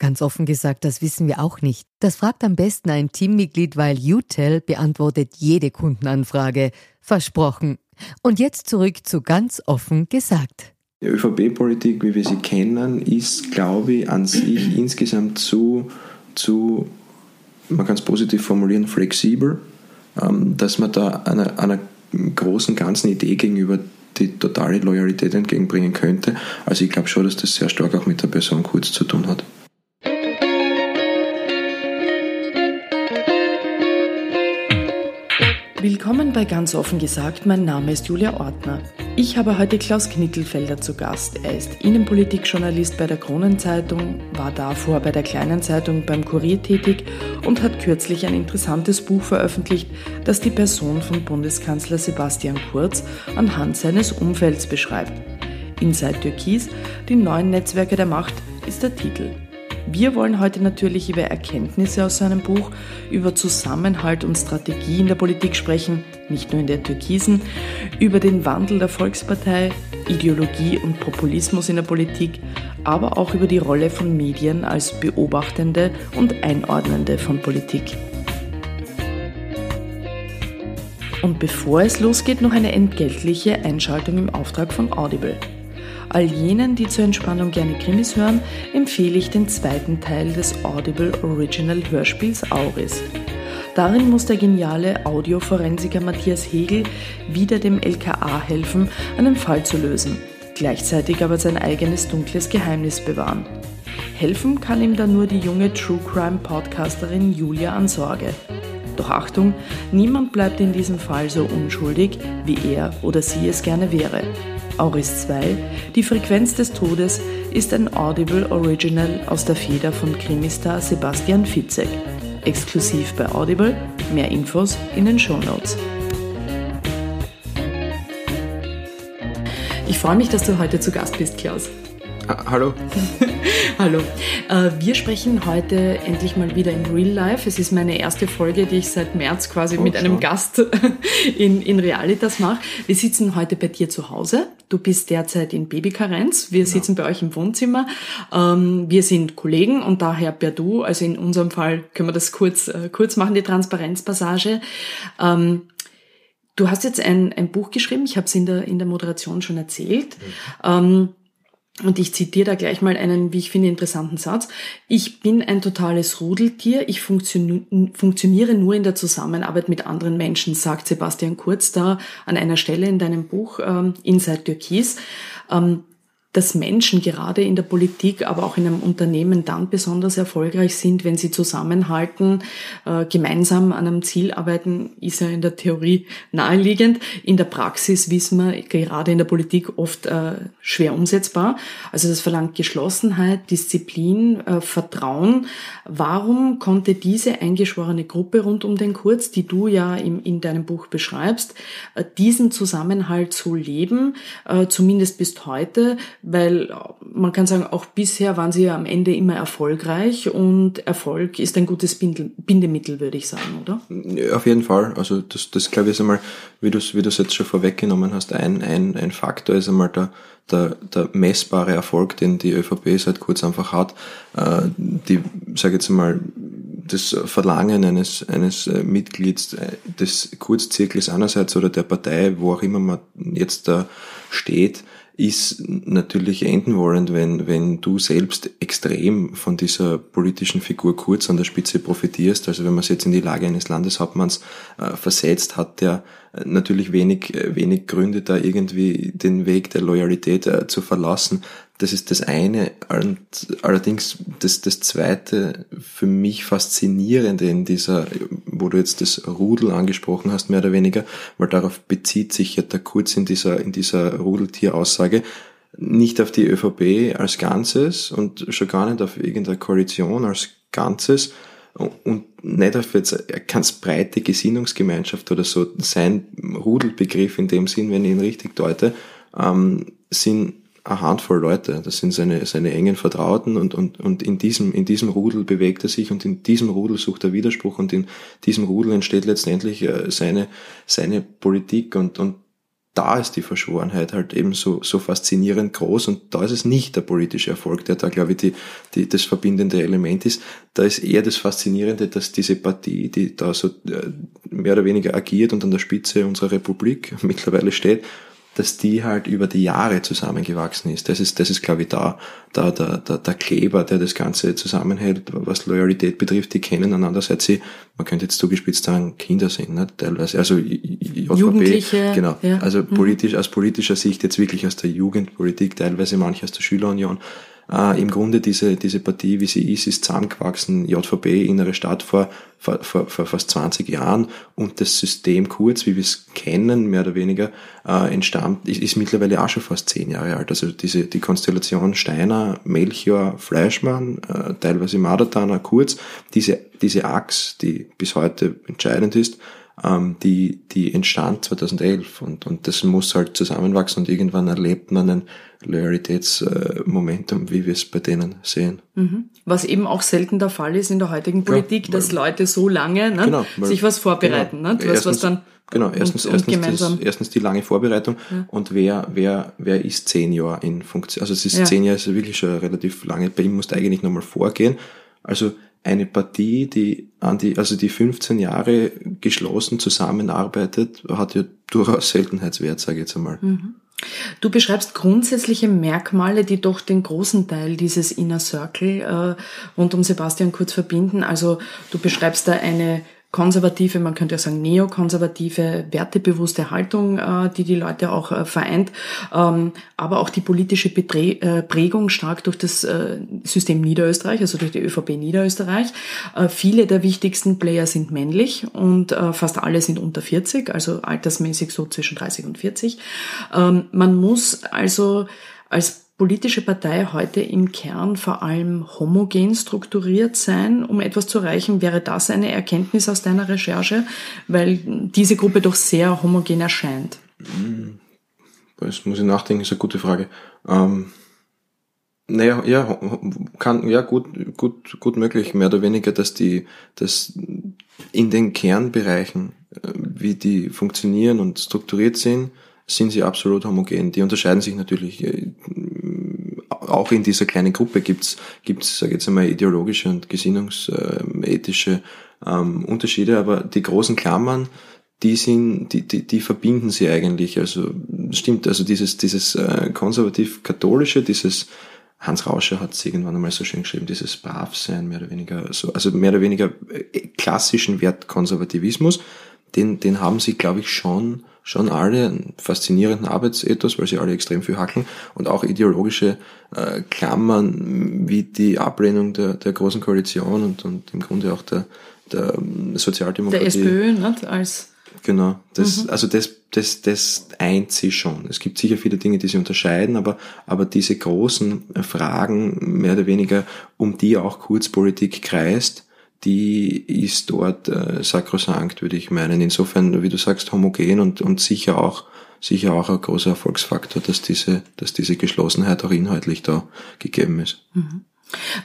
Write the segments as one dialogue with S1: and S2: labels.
S1: Ganz offen gesagt, das wissen wir auch nicht. Das fragt am besten ein Teammitglied, weil UTEL beantwortet jede Kundenanfrage. Versprochen. Und jetzt zurück zu ganz offen gesagt.
S2: Die ÖVP-Politik, wie wir sie kennen, ist, glaube ich, an sich insgesamt zu, zu man kann es positiv formulieren, flexibel, ähm, dass man da einer, einer großen ganzen Idee gegenüber die totale Loyalität entgegenbringen könnte. Also ich glaube schon, dass das sehr stark auch mit der Person Kurz zu tun hat.
S3: Willkommen bei Ganz offen gesagt, mein Name ist Julia Ortner. Ich habe heute Klaus Knittelfelder zu Gast. Er ist Innenpolitikjournalist bei der Kronenzeitung, war davor bei der Kleinen Zeitung beim Kurier tätig und hat kürzlich ein interessantes Buch veröffentlicht, das die Person von Bundeskanzler Sebastian Kurz anhand seines Umfelds beschreibt. Inside Türkis, die neuen Netzwerke der Macht, ist der Titel. Wir wollen heute natürlich über Erkenntnisse aus seinem Buch, über Zusammenhalt und Strategie in der Politik sprechen, nicht nur in der Türkisen, über den Wandel der Volkspartei, Ideologie und Populismus in der Politik, aber auch über die Rolle von Medien als Beobachtende und Einordnende von Politik. Und bevor es losgeht, noch eine entgeltliche Einschaltung im Auftrag von Audible. All jenen, die zur Entspannung gerne Krimis hören, empfehle ich den zweiten Teil des Audible Original Hörspiels Auris. Darin muss der geniale Audioforensiker Matthias Hegel wieder dem LKA helfen, einen Fall zu lösen, gleichzeitig aber sein eigenes dunkles Geheimnis bewahren. Helfen kann ihm dann nur die junge True Crime Podcasterin Julia Ansorge. Doch Achtung, niemand bleibt in diesem Fall so unschuldig, wie er oder sie es gerne wäre. Auris 2, Die Frequenz des Todes, ist ein Audible Original aus der Feder von Krimistar Sebastian Fitzek. Exklusiv bei Audible, mehr Infos in den Show Notes. Ich freue mich, dass du heute zu Gast bist, Klaus.
S2: Ah, hallo.
S3: Hallo. Äh, wir sprechen heute endlich mal wieder in Real Life. Es ist meine erste Folge, die ich seit März quasi oh, mit einem. Gast in, in Realitas mache. Wir sitzen heute bei dir zu Hause. Du bist derzeit in Babykarenz. Wir sitzen bei euch im Wohnzimmer. Ähm, wir sind Kollegen und daher per Du. Also in unserem Fall können wir das kurz, äh, kurz machen, die Transparenzpassage. Ähm, du hast jetzt ein, ein Buch geschrieben. Ich habe es in der, in der Moderation schon erzählt. Mhm. Und ich zitiere da gleich mal einen, wie ich finde, interessanten Satz. Ich bin ein totales Rudeltier. Ich funktioniere nur in der Zusammenarbeit mit anderen Menschen, sagt Sebastian Kurz da an einer Stelle in deinem Buch ähm, Inside Türkis. Ähm, dass Menschen gerade in der Politik, aber auch in einem Unternehmen dann besonders erfolgreich sind, wenn sie zusammenhalten, äh, gemeinsam an einem Ziel arbeiten, ist ja in der Theorie naheliegend. In der Praxis wissen wir gerade in der Politik oft äh, schwer umsetzbar. Also das verlangt Geschlossenheit, Disziplin, äh, Vertrauen. Warum konnte diese eingeschworene Gruppe rund um den Kurz, die du ja in deinem Buch beschreibst, diesen Zusammenhalt so leben, zumindest bis heute? Weil man kann sagen, auch bisher waren sie ja am Ende immer erfolgreich und Erfolg ist ein gutes Bindemittel, würde ich sagen, oder?
S2: Auf jeden Fall. Also das, das glaube ich ist einmal, wie du es wie jetzt schon vorweggenommen hast, ein, ein, ein Faktor ist einmal der, der, der messbare Erfolg, den die ÖVP seit kurz einfach hat. Äh, die, sage jetzt mal, das Verlangen eines, eines äh, Mitglieds äh, des Kurzzirkels einerseits oder der Partei, wo auch immer man jetzt da steht, ist natürlich enden wollend, wenn, wenn du selbst extrem von dieser politischen Figur kurz an der Spitze profitierst. Also wenn man es jetzt in die Lage eines Landeshauptmanns äh, versetzt, hat der äh, natürlich wenig, äh, wenig Gründe da irgendwie den Weg der Loyalität äh, zu verlassen. Das ist das eine. Allerdings das, das zweite für mich faszinierende in dieser, wo du jetzt das Rudel angesprochen hast, mehr oder weniger, weil darauf bezieht sich ja der Kurz in dieser, in dieser Rudeltieraussage, nicht auf die ÖVP als Ganzes und schon gar nicht auf irgendeine Koalition als Ganzes und nicht auf jetzt eine ganz breite Gesinnungsgemeinschaft oder so. Sein Rudelbegriff in dem Sinn, wenn ich ihn richtig deute, ähm, sind eine Handvoll Leute, das sind seine, seine engen Vertrauten und, und, und in diesem, in diesem Rudel bewegt er sich und in diesem Rudel sucht er Widerspruch und in diesem Rudel entsteht letztendlich äh, seine, seine Politik und, und da ist die Verschworenheit halt eben so, so faszinierend groß und da ist es nicht der politische Erfolg, der da, glaube ich, die, die, das verbindende Element ist. Da ist eher das Faszinierende, dass diese Partie, die da so äh, mehr oder weniger agiert und an der Spitze unserer Republik mittlerweile steht, dass die halt über die Jahre zusammengewachsen ist. Das ist, das ist, glaube ich, da, da, der, der, der Kleber, der das Ganze zusammenhält, was Loyalität betrifft, die kennen einander, seit sie, man könnte jetzt zugespitzt sagen, Kinder sind, ne, teilweise, also JVP,
S3: Jugendliche,
S2: genau, ja. also mhm. politisch, aus politischer Sicht jetzt wirklich aus der Jugendpolitik, teilweise manche aus der Schülerunion, äh, im Grunde diese, diese Partie, wie sie ist, ist zusammengewachsen, JVB, innere Stadt vor, vor, vor, vor fast 20 Jahren und das System Kurz, wie wir es kennen, mehr oder weniger, äh, entstammt, ist, ist mittlerweile auch schon fast zehn Jahre alt. Also diese, die Konstellation Steiner, Melchior, Fleischmann, äh, teilweise Madertaner, Kurz, diese, diese Achs, die bis heute entscheidend ist, ähm, die, die entstand 2011 und, und das muss halt zusammenwachsen und irgendwann erlebt man ein Loyalitätsmomentum, wie wir es bei denen sehen.
S3: Mhm. Was eben auch selten der Fall ist in der heutigen Politik, ja, dass Leute so lange ne, genau, weil, sich was vorbereiten. Genau, ne, was, erstens, was dann
S2: Genau, erstens, und, und erstens, das, erstens die lange Vorbereitung ja. und wer, wer, wer ist zehn Jahre in Funktion? Also es ist ja. zehn Jahre, ist wirklich schon relativ lange. Bei ihm musst du eigentlich nochmal vorgehen. Also eine Partie, die an die, also die 15 Jahre geschlossen zusammenarbeitet, hat ja durchaus Seltenheitswert, sage ich jetzt einmal. Mhm.
S3: Du beschreibst grundsätzliche Merkmale, die doch den großen Teil dieses Inner Circle äh, rund um Sebastian Kurz verbinden. Also du beschreibst da eine konservative, man könnte ja sagen neokonservative, wertebewusste Haltung, äh, die die Leute auch äh, vereint, ähm, aber auch die politische äh, Prägung stark durch das System Niederösterreich, also durch die ÖVP Niederösterreich. Viele der wichtigsten Player sind männlich und fast alle sind unter 40, also altersmäßig so zwischen 30 und 40. Ähm, man muss also als politische Partei heute im Kern vor allem homogen strukturiert sein, um etwas zu erreichen? Wäre das eine Erkenntnis aus deiner Recherche? Weil diese Gruppe doch sehr homogen erscheint.
S2: Das muss ich nachdenken, ist eine gute Frage. Ähm, naja, ja, kann, ja, gut, gut, gut möglich, mehr oder weniger, dass die, dass in den Kernbereichen, äh, wie die funktionieren und strukturiert sind, sind sie absolut homogen. Die unterscheiden sich natürlich auch in dieser kleinen Gruppe gibt's gibt's sage jetzt einmal ideologische und gesinnungsethische ähm, Unterschiede, aber die großen Klammern die sind, die, die, die verbinden sie eigentlich. Also stimmt, also dieses, dieses äh, konservativ-katholische, dieses Hans Rauscher hat es irgendwann einmal so schön geschrieben, dieses Bravsein, mehr oder weniger, so, also mehr oder weniger äh, klassischen Wertkonservativismus, den, den haben sie, glaube ich, schon schon alle einen faszinierenden Arbeitsethos, weil sie alle extrem viel hackeln und auch ideologische äh, Klammern wie die Ablehnung der, der Großen Koalition und, und im Grunde auch der, der Sozialdemokratie.
S3: Der SPÖ, nicht? Als
S2: Genau, das, mhm. also das, das, das eint sie schon. Es gibt sicher viele Dinge, die sie unterscheiden, aber, aber diese großen Fragen, mehr oder weniger, um die auch Kurzpolitik kreist, die ist dort äh, sakrosankt, würde ich meinen. Insofern, wie du sagst, homogen und, und sicher auch sicher auch ein großer Erfolgsfaktor, dass diese, dass diese Geschlossenheit auch inhaltlich da gegeben ist. Mhm.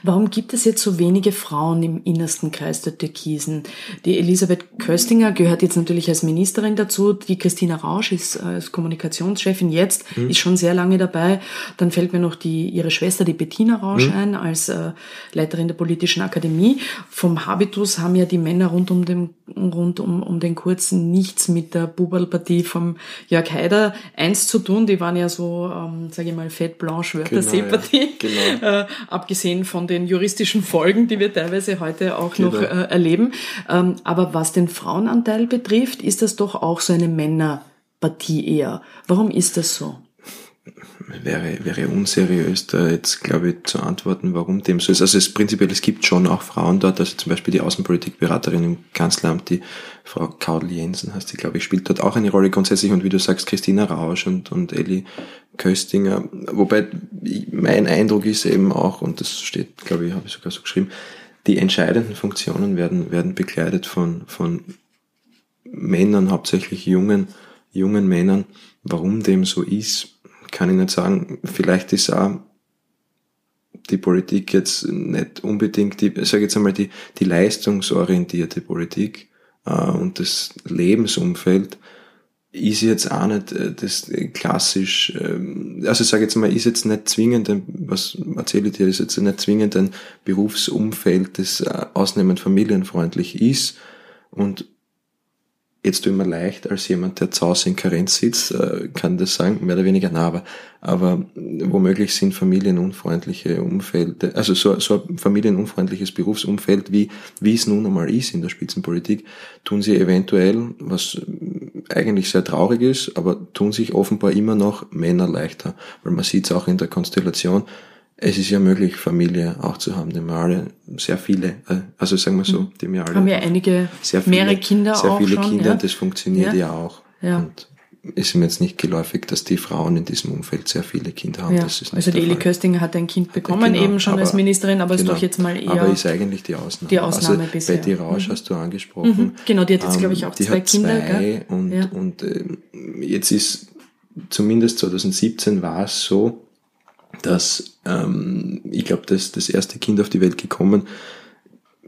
S3: Warum gibt es jetzt so wenige Frauen im innersten Kreis der Türkisen? Die Elisabeth Köstinger gehört jetzt natürlich als Ministerin dazu. Die Christina Rausch ist äh, als Kommunikationschefin jetzt, mhm. ist schon sehr lange dabei. Dann fällt mir noch die, ihre Schwester, die Bettina Rausch mhm. ein, als äh, Leiterin der Politischen Akademie. Vom Habitus haben ja die Männer rund um den, rund um, um den Kurzen nichts mit der Bubalpartie vom Jörg Haider eins zu tun. Die waren ja so, ähm, sage ich mal, fett blanche Wörterseepartie. Genau, ja. genau. Äh, abgesehen von den juristischen Folgen, die wir teilweise heute auch genau. noch äh, erleben. Ähm, aber was den Frauenanteil betrifft, ist das doch auch so eine Männerpartie eher. Warum ist das so?
S2: Wäre, wäre unseriös, da jetzt, glaube ich, zu antworten, warum dem so ist. Also es prinzipiell, es gibt schon auch Frauen dort, also zum Beispiel die Außenpolitikberaterin im Kanzleramt, die Frau Kaudel Jensen heißt sie, glaube ich, spielt dort auch eine Rolle grundsätzlich und wie du sagst, Christina Rausch und, und Elli Köstinger. Wobei mein Eindruck ist eben auch, und das steht, glaube ich, habe ich sogar so geschrieben, die entscheidenden Funktionen werden, werden bekleidet von, von Männern, hauptsächlich jungen, jungen Männern. Warum dem so ist, kann ich nicht sagen. Vielleicht ist auch die Politik jetzt nicht unbedingt die, sage jetzt einmal, die, die leistungsorientierte Politik äh, und das Lebensumfeld ist jetzt auch nicht äh, das klassisch, äh, also ich sage jetzt mal, ist jetzt nicht zwingend, was erzähle ich dir, ist jetzt nicht zwingend ein Berufsumfeld, das äh, ausnehmend familienfreundlich ist und jetzt mir leicht als jemand, der zu Hause in Karenz sitzt, äh, kann das sagen, mehr oder weniger nah, aber, aber womöglich sind familienunfreundliche Umfelder, also so, so ein familienunfreundliches Berufsumfeld, wie, wie es nun einmal ist in der Spitzenpolitik, tun sie eventuell, was eigentlich sehr traurig ist, aber tun sich offenbar immer noch Männer leichter, weil man sieht es auch in der Konstellation, es ist ja möglich, Familie auch zu haben, die wir alle, sehr viele, äh, also sagen wir so,
S3: mhm.
S2: die wir alle.
S3: Haben ja einige, sehr viele, mehrere Kinder
S2: sehr
S3: auch
S2: viele
S3: schon,
S2: Kinder,
S3: ja?
S2: das funktioniert ja,
S3: ja
S2: auch.
S3: Ja.
S2: Und ist mir jetzt nicht geläufig, dass die Frauen in diesem Umfeld sehr viele Kinder haben.
S3: Ja.
S2: Das ist
S3: also die Eli Köstinger hat ein Kind bekommen, genau, eben schon
S2: aber,
S3: als Ministerin, aber
S2: genau,
S3: ist doch jetzt mal eher...
S2: Aber ist eigentlich die Ausnahme.
S3: Die Ausnahme
S2: also,
S3: bisher.
S2: Betty Rausch
S3: mhm.
S2: hast du angesprochen. Mhm.
S3: Genau, die hat jetzt, glaube ich, auch
S2: die
S3: zwei Kinder.
S2: Zwei
S3: gell?
S2: und,
S3: ja.
S2: und äh, jetzt ist, zumindest 2017 war es so, dass ähm, ich glaube, dass das erste Kind auf die Welt gekommen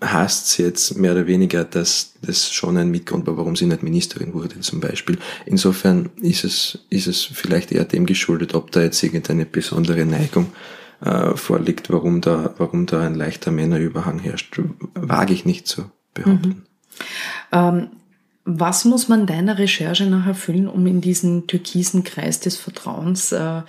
S2: heißt jetzt mehr oder weniger, dass das schon ein Mitgrund war, warum sie nicht Ministerin wurde zum Beispiel. Insofern ist es, ist es vielleicht eher dem geschuldet, ob da jetzt irgendeine besondere Neigung äh, vorliegt, warum da, warum da ein leichter Männerüberhang herrscht, wage ich nicht zu behaupten.
S3: Mhm. Ähm, was muss man deiner Recherche nach erfüllen, um in diesen türkisen Kreis des Vertrauens äh, äh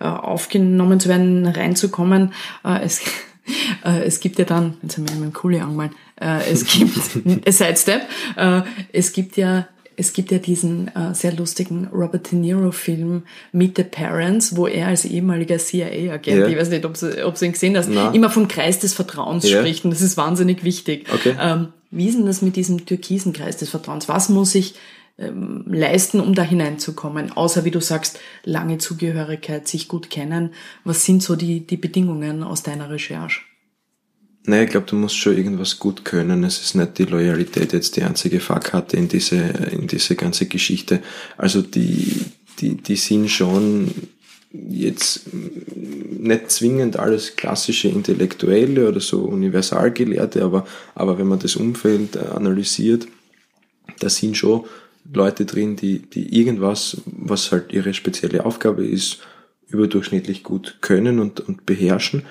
S3: aufgenommen zu werden, reinzukommen? Äh, es, äh, es gibt ja dann, jetzt haben wir meinen Kuli angemalt, äh, es gibt, Sidestep, äh, es gibt ja es gibt ja diesen äh, sehr lustigen Robert De Niro-Film Meet the Parents, wo er als ehemaliger CIA-Agent, ja. ich weiß nicht, ob du, ihn gesehen hast, Na. immer vom Kreis des Vertrauens ja. spricht und das ist wahnsinnig wichtig.
S2: Okay.
S3: Ähm, wie ist denn das mit diesem türkisen Kreis des Vertrauens? Was muss ich ähm, leisten, um da hineinzukommen? Außer, wie du sagst, lange Zugehörigkeit, sich gut kennen. Was sind so die, die Bedingungen aus deiner Recherche?
S2: Naja, ich glaube, du musst schon irgendwas gut können. Es ist nicht die Loyalität jetzt die einzige Fahrkarte in diese, in diese ganze Geschichte. Also die, die, die sind schon jetzt nicht zwingend alles klassische Intellektuelle oder so Universalgelehrte, aber, aber wenn man das Umfeld analysiert, da sind schon Leute drin, die, die irgendwas, was halt ihre spezielle Aufgabe ist, überdurchschnittlich gut können und, und beherrschen.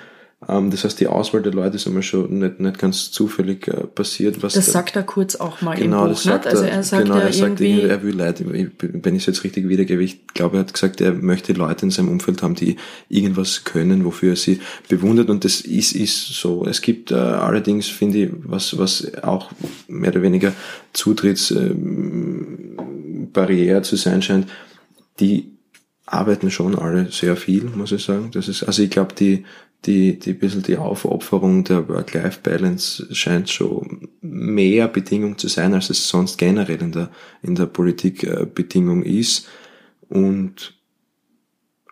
S2: Ähm, das heißt, die Auswahl der Leute ist immer schon nicht, nicht ganz zufällig äh, passiert. Was
S3: das
S2: da,
S3: sagt er kurz auch mal
S2: genau,
S3: im
S2: Buch,
S3: das sagt Also er sagt
S2: genau, er sagt
S3: irgendwie...
S2: er will Leute, wenn ich es jetzt richtig wiedergebe, ich glaube, er hat gesagt, er möchte Leute in seinem Umfeld haben, die irgendwas können, wofür er sie bewundert und das ist, ist so. Es gibt äh, allerdings, finde ich, was, was auch mehr oder weniger Zutrittsbarriere ähm, zu sein scheint, die arbeiten schon alle sehr viel, muss ich sagen. Das ist, also ich glaube, die, die, die bisschen die Aufopferung der Work-Life-Balance scheint schon mehr Bedingung zu sein, als es sonst generell in der, in der Politik äh, Bedingung ist. Und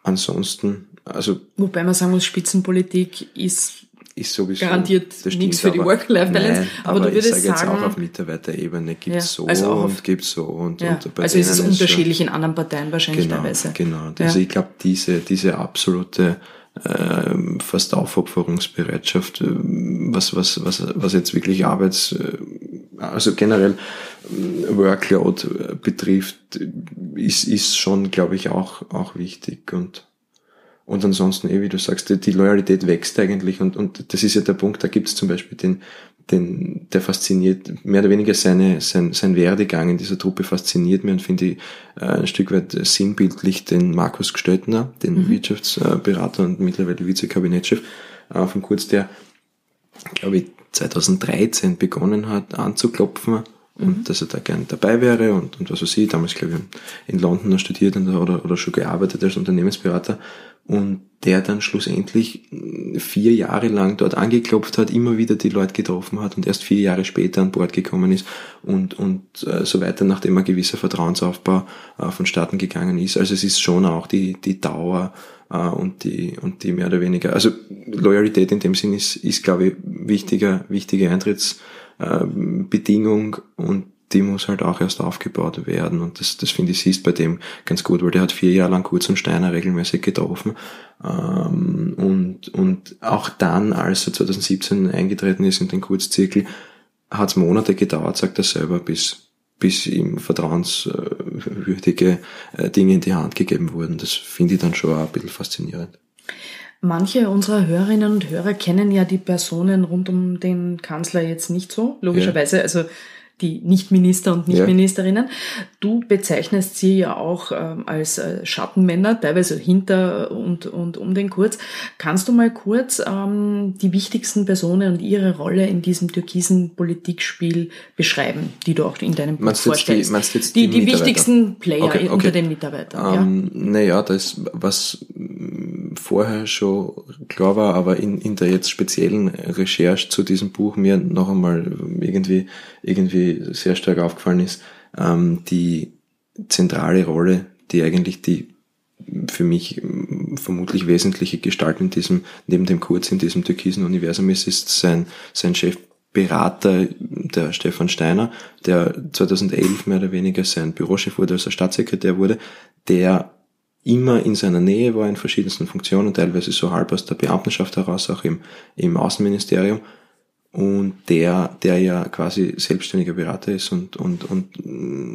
S2: ansonsten, also.
S3: Wobei man sagen muss, Spitzenpolitik ist
S2: ist sowieso
S3: garantiert nichts für die Work-Life-Balance.
S2: Aber,
S3: aber, du würdest
S2: ich sage
S3: sagen,
S2: jetzt auch auf Mitarbeiterebene gibt es
S3: ja,
S2: so
S3: also
S2: und gibt so und,
S3: ja,
S2: und bei
S3: Also ist es unterschiedlich
S2: schon,
S3: in anderen Parteien wahrscheinlich
S2: genau,
S3: teilweise.
S2: Genau. Also ja. ich glaube, diese, diese absolute äh, fast Aufopferungsbereitschaft, äh, was, was, was, was jetzt wirklich Arbeits, äh, also generell äh, Workload betrifft, ist, ist schon, glaube ich, auch, auch wichtig und und ansonsten, eh, wie du sagst, die, die Loyalität wächst eigentlich und, und das ist ja der Punkt, da gibt es zum Beispiel den, den, der fasziniert, mehr oder weniger seine, sein, sein Werdegang in dieser Truppe fasziniert mir und finde ich äh, ein Stück weit sinnbildlich den Markus Gestöttner, den mhm. Wirtschaftsberater und mittlerweile Vizekabinettschef äh, von Kurz, der, glaube ich, 2013 begonnen hat anzuklopfen und mhm. dass er da gern dabei wäre und, und was weiß ich, damals glaube ich in London studiert oder, oder schon gearbeitet als Unternehmensberater und der dann schlussendlich vier Jahre lang dort angeklopft hat, immer wieder die Leute getroffen hat und erst vier Jahre später an Bord gekommen ist und, und äh, so weiter, nachdem ein gewisser Vertrauensaufbau äh, vonstatten gegangen ist. Also es ist schon auch die, die Dauer äh, und die, und die mehr oder weniger, also Loyalität in dem Sinn ist, ist glaube ich, wichtiger, wichtige Eintrittsbedingung und die muss halt auch erst aufgebaut werden. Und das, das finde ich siehst bei dem ganz gut, weil der hat vier Jahre lang Kurz und Steiner regelmäßig getroffen. Ähm, und, und auch dann, als er 2017 eingetreten ist in den Kurzzirkel, hat es Monate gedauert, sagt er selber, bis, bis ihm vertrauenswürdige äh, Dinge in die Hand gegeben wurden. Das finde ich dann schon auch ein bisschen faszinierend.
S3: Manche unserer Hörerinnen und Hörer kennen ja die Personen rund um den Kanzler jetzt nicht so, logischerweise. Ja. Also die Nichtminister und Nichtministerinnen. Ja. Du bezeichnest sie ja auch ähm, als äh, Schattenmänner, teilweise hinter und, und um den Kurz. Kannst du mal kurz ähm, die wichtigsten Personen und ihre Rolle in diesem türkisen Politikspiel beschreiben, die du auch in deinem Buch meinst vorstellst?
S2: Die, meinst jetzt
S3: die, die, die wichtigsten Player okay, okay. unter den Mitarbeitern.
S2: Ähm, ja? Naja, das, was vorher schon klar war, aber in, in der jetzt speziellen Recherche zu diesem Buch mir noch einmal irgendwie, irgendwie sehr stark aufgefallen ist, ähm, die zentrale Rolle, die eigentlich die für mich vermutlich wesentliche Gestalt in diesem, neben dem Kurz in diesem türkisen Universum ist, ist sein, sein Chefberater, der Stefan Steiner, der 2011 mehr oder weniger sein Bürochef wurde, als er Staatssekretär wurde, der immer in seiner Nähe war in verschiedensten Funktionen, teilweise so halb aus der Beamtenschaft heraus, auch im, im Außenministerium. Und der, der ja quasi selbstständiger Berater ist und, und, und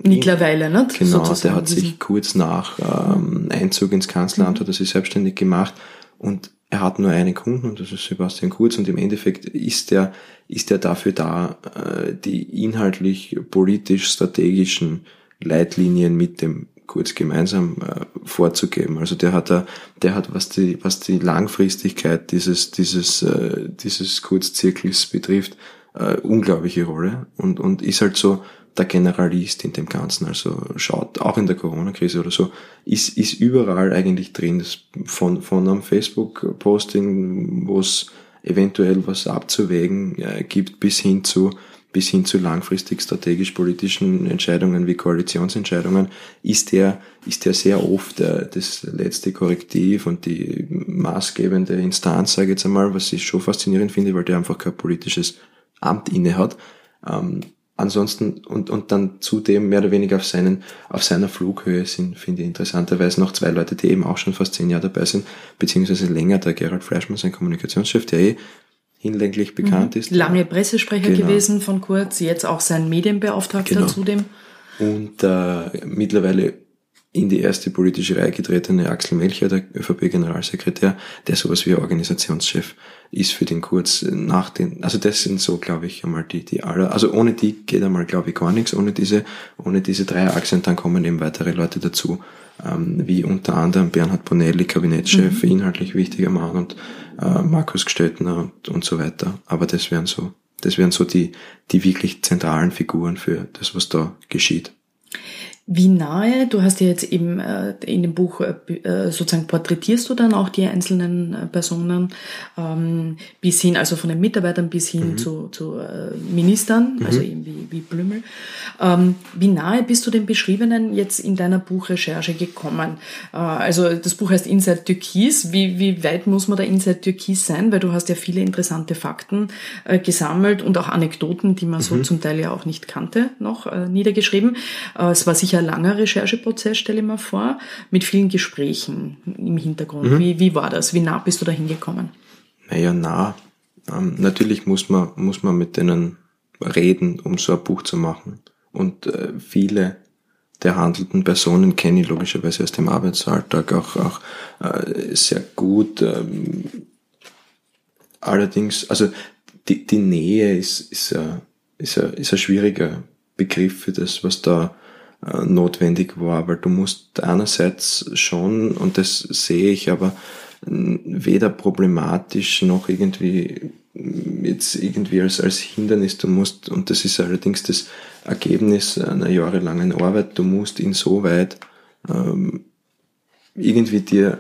S3: mittlerweile, ne?
S2: Genau, Sozusagen der hat sich kurz nach ähm, Einzug ins Kanzleramt mhm. hat er sich selbstständig gemacht und er hat nur einen Kunden und das ist Sebastian Kurz und im Endeffekt ist er, ist er dafür da, äh, die inhaltlich politisch strategischen Leitlinien mit dem kurz gemeinsam äh, vorzugeben. Also der hat da, der hat, was die, was die Langfristigkeit dieses, dieses, äh, dieses Kurzzirkels betrifft, äh, unglaubliche Rolle und, und ist halt so der Generalist in dem Ganzen. Also schaut auch in der Corona-Krise oder so, ist, ist überall eigentlich drin. Das von, von einem Facebook-Posting, wo es eventuell was abzuwägen äh, gibt, bis hin zu bis hin zu langfristig strategisch-politischen Entscheidungen wie Koalitionsentscheidungen, ist er, ist er sehr oft äh, das letzte Korrektiv und die maßgebende Instanz, sage ich jetzt einmal, was ich schon faszinierend finde, weil der einfach kein politisches Amt inne hat. Ähm, ansonsten und, und dann zudem mehr oder weniger auf seinen, auf seiner Flughöhe sind, finde ich interessanterweise noch zwei Leute, die eben auch schon fast zehn Jahre dabei sind, beziehungsweise länger, der Gerald Fleischmann, sein Kommunikationschef, der eh hinlänglich bekannt mhm. ist.
S3: Lange Pressesprecher genau. gewesen von Kurz, jetzt auch sein Medienbeauftragter genau. zudem.
S2: Und äh, mittlerweile in die erste politische Reihe getretene Axel Melcher, der ÖVP-Generalsekretär, der sowas wie Organisationschef ist für den Kurz nach den, also das sind so, glaube ich, einmal die, die aller, also ohne die geht einmal, glaube ich, gar nichts, ohne diese, ohne diese drei Achsen, dann kommen eben weitere Leute dazu, ähm, wie unter anderem Bernhard Bonelli, Kabinettschef, mhm. inhaltlich wichtiger Mann und äh, Markus Gestöttner und, und so weiter. Aber das wären so, das wären so die, die wirklich zentralen Figuren für das, was da geschieht.
S3: Wie nahe, du hast ja jetzt eben äh, in dem Buch äh, äh, sozusagen porträtierst du dann auch die einzelnen äh, Personen ähm, bis hin, also von den Mitarbeitern bis hin mhm. zu, zu äh, Ministern, mhm. also eben wie, wie Blümel. Ähm, wie nahe bist du den Beschriebenen jetzt in deiner Buchrecherche gekommen? Also das Buch heißt Inside Türkis. Wie, wie weit muss man da Inside Türkis sein? Weil du hast ja viele interessante Fakten gesammelt und auch Anekdoten, die man mhm. so zum Teil ja auch nicht kannte, noch niedergeschrieben. Es war sicher ein langer Rechercheprozess, stelle ich mir vor, mit vielen Gesprächen im Hintergrund. Mhm. Wie, wie war das? Wie nah bist du da hingekommen?
S2: Naja, nah. Ähm, natürlich muss man, muss man mit denen reden, um so ein Buch zu machen. Und äh, viele der handelnden Personen kenne ich logischerweise aus dem Arbeitsalltag auch, auch äh, sehr gut. Ähm, allerdings, also die, die Nähe ist, ist, ist, ein, ist ein schwieriger Begriff für das, was da notwendig war, weil du musst einerseits schon, und das sehe ich aber weder problematisch noch irgendwie jetzt irgendwie als, als Hindernis, du musst, und das ist allerdings das Ergebnis einer jahrelangen Arbeit, du musst insoweit ähm, irgendwie dir,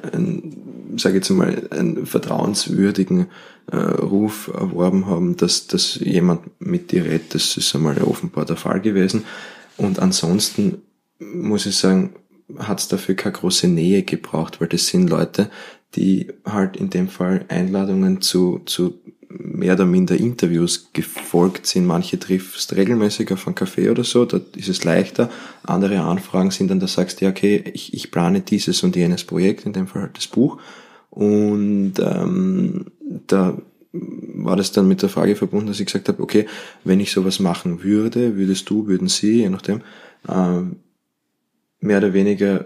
S2: sage jetzt mal, einen vertrauenswürdigen äh, Ruf erworben haben, dass, dass jemand mit dir redet, das ist einmal offenbar der Fall gewesen. Und ansonsten muss ich sagen, hat es dafür keine große Nähe gebraucht, weil das sind Leute, die halt in dem Fall Einladungen zu, zu mehr oder minder Interviews gefolgt sind. Manche triffst regelmäßig auf einen Café oder so, da ist es leichter. Andere Anfragen sind dann, da sagst du, ja, okay, ich, ich plane dieses und jenes Projekt, in dem Fall halt das Buch. Und ähm, da war das dann mit der Frage verbunden, dass ich gesagt habe, okay, wenn ich sowas machen würde, würdest du, würden sie, je nachdem, äh, mehr oder weniger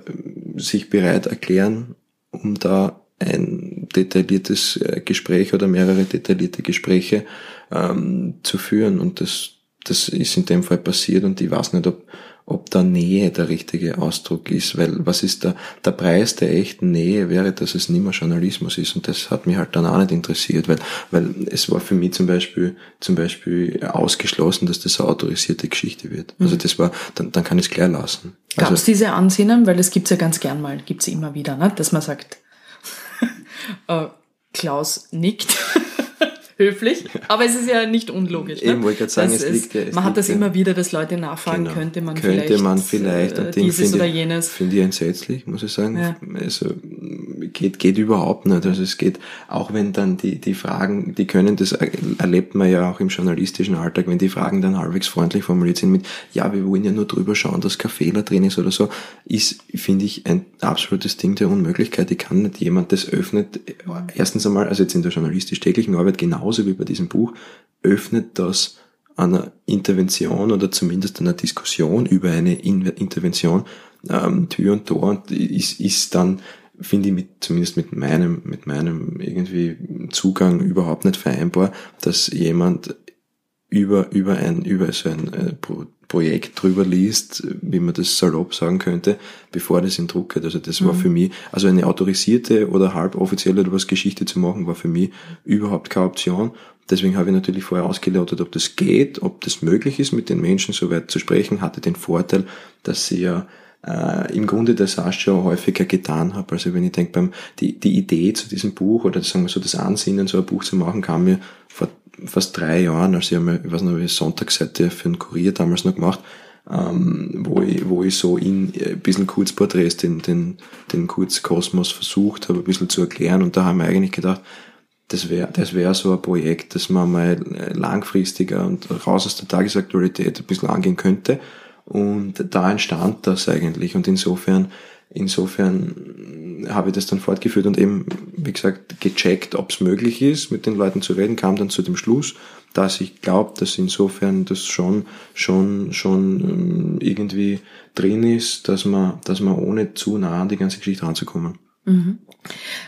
S2: sich bereit erklären, um da ein detailliertes äh, Gespräch oder mehrere detaillierte Gespräche ähm, zu führen. Und das, das ist in dem Fall passiert und ich weiß nicht, ob, ob da Nähe der richtige Ausdruck ist, weil was ist der, der Preis der echten Nähe wäre, dass es nicht mehr Journalismus ist und das hat mich halt dann auch nicht interessiert, weil, weil es war für mich zum Beispiel, zum Beispiel ausgeschlossen, dass das eine autorisierte Geschichte wird. Also mhm. das war, dann, dann kann ich es klar lassen.
S3: Gab es also, diese Ansinnen, weil das gibt's ja ganz gern mal, gibt's immer wieder, ne? dass man sagt, äh, Klaus nickt. höflich, aber es ist ja nicht unlogisch.
S2: Ne? Eben wollte ich sagen, es liegt ja,
S3: es Man hat das ja. immer wieder, dass Leute nachfragen, genau. könnte man
S2: könnte
S3: vielleicht,
S2: man vielleicht
S3: äh, dieses oder jenes.
S2: Finde ich entsetzlich, muss ich sagen. Ja. Also geht, geht überhaupt nicht. Also es geht, auch wenn dann die, die Fragen, die können, das erlebt man ja auch im journalistischen Alltag, wenn die Fragen dann halbwegs freundlich formuliert sind mit, ja, wir wollen ja nur drüber schauen, dass kein Fehler drin ist oder so, ist, finde ich, ein absolutes Ding der Unmöglichkeit. Ich kann nicht jemand, das öffnet, erstens einmal, also jetzt in der journalistisch-täglichen Arbeit genauso wie bei diesem Buch, öffnet das einer Intervention oder zumindest einer Diskussion über eine Intervention ähm, Tür und Tor. Und ist, ist dann finde ich mit, zumindest mit meinem, mit meinem irgendwie Zugang überhaupt nicht vereinbar, dass jemand über, über ein, über so ein äh, Projekt drüber liest, wie man das salopp sagen könnte, bevor das in Druck geht. Also das war mhm. für mich, also eine autorisierte oder halboffizielle oder was Geschichte zu machen, war für mich überhaupt keine Option. Deswegen habe ich natürlich vorher ausgelotet, ob das geht, ob das möglich ist, mit den Menschen so weit zu sprechen, hatte den Vorteil, dass sie ja äh, im Grunde das auch schon häufiger getan habe. Also wenn ich denke, beim die, die Idee zu diesem Buch oder sagen wir so das Ansinnen, so ein Buch zu machen, kam mir vor fast drei Jahren, als ich einmal, ich weiß noch, wie Sonntagsseite für einen Kurier damals noch gemacht, ähm, wo, ich, wo ich so in äh, ein bisschen Kurzporträts den, den, den Kurzkosmos versucht habe, ein bisschen zu erklären und da haben wir eigentlich gedacht, das wäre das wäre so ein Projekt, das man mal äh, langfristiger und raus aus der Tagesaktualität ein bisschen angehen könnte und da entstand das eigentlich. Und insofern, insofern habe ich das dann fortgeführt und eben, wie gesagt, gecheckt, ob es möglich ist, mit den Leuten zu reden, kam dann zu dem Schluss, dass ich glaube, dass insofern das schon, schon, schon ähm, irgendwie drin ist, dass man, dass man ohne zu nah an die ganze Geschichte ranzukommen.
S3: Mhm.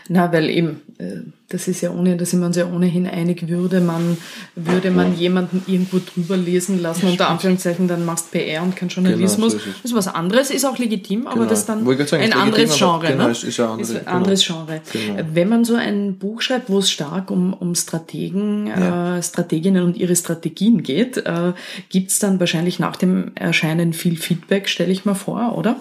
S3: Na, weil eben, äh, das ist ja ohne, da sind wir uns ja ohnehin einig, würde man, würde man jemanden irgendwo drüber lesen lassen, unter Anführungszeichen, dann machst PR und kein Journalismus. Genau, so ist das ist was anderes, ist auch legitim, aber genau. das ist dann sagen, ein anderes Genre. Genau, ne? ist ein, ist ein anderes genau. Genre. Genau. Wenn man so ein Buch schreibt, wo es stark um, um Strategen, ja. äh, Strateginnen und ihre Strategien geht, äh, gibt's dann wahrscheinlich nach dem Erscheinen viel Feedback, stelle ich mal vor, oder?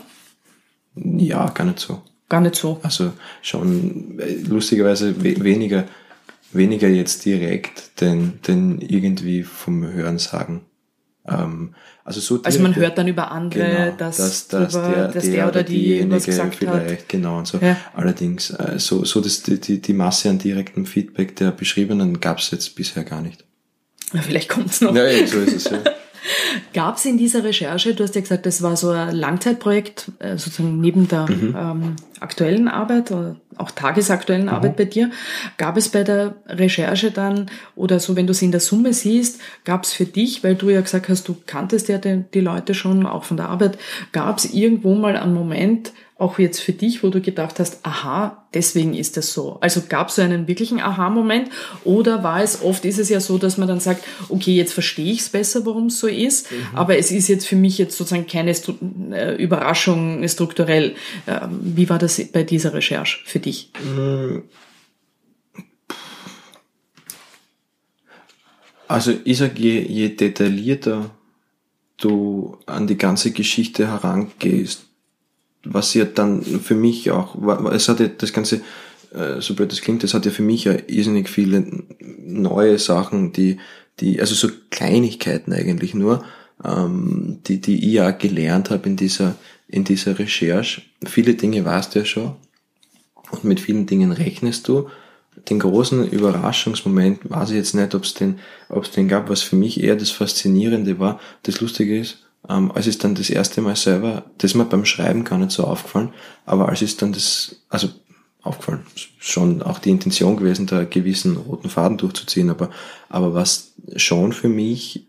S2: Ja, gar nicht so
S3: gar nicht so.
S2: Also schon äh, lustigerweise weniger, weniger jetzt direkt, denn, denn irgendwie vom Hören sagen. Ähm, also, so
S3: also man hört dann über andere, genau,
S2: dass, dass, dass, drüber, der, dass der, der, oder diejenige vielleicht, hat. genau und so. Ja. Allerdings, äh, so, so die, die, die Masse an direktem Feedback der Beschriebenen gab es jetzt bisher gar nicht.
S3: Na, vielleicht kommt's noch.
S2: Ja, ja, so ist es, ja.
S3: Gab es in dieser Recherche, du hast ja gesagt, das war so ein Langzeitprojekt, äh, sozusagen neben der mhm. ähm, aktuellen Arbeit oder auch tagesaktuellen mhm. Arbeit bei dir, gab es bei der Recherche dann oder so, wenn du es in der Summe siehst, gab es für dich, weil du ja gesagt hast, du kanntest ja die, die Leute schon, auch von der Arbeit, gab es irgendwo mal einen Moment, auch jetzt für dich, wo du gedacht hast, aha, deswegen ist das so. Also gab es so einen wirklichen Aha-Moment oder war es, oft ist es ja so, dass man dann sagt, okay, jetzt verstehe ich es besser, warum es so ist, mhm. aber es ist jetzt für mich jetzt sozusagen keine Stru äh, Überraschung strukturell. Ähm, wie war das bei dieser Recherche für dich?
S2: Also ich sage, je, je detaillierter du an die ganze Geschichte herangehst, was ja dann für mich auch, es hat ja das Ganze, äh, so blöd das klingt, es hat ja für mich ja irrsinnig viele neue Sachen, die, die, also so Kleinigkeiten eigentlich nur, ähm, die, die ich ja gelernt habe in dieser, in dieser Recherche. Viele Dinge weißt du ja schon und mit vielen Dingen rechnest du. Den großen Überraschungsmoment weiß ich jetzt nicht, ob es den, ob es den gab, was für mich eher das Faszinierende war. Das Lustige ist, ähm, als es dann das erste Mal selber, das ist mir beim Schreiben gar nicht so aufgefallen, aber als es dann das, also aufgefallen, schon auch die Intention gewesen, da gewissen roten Faden durchzuziehen, aber, aber was schon für mich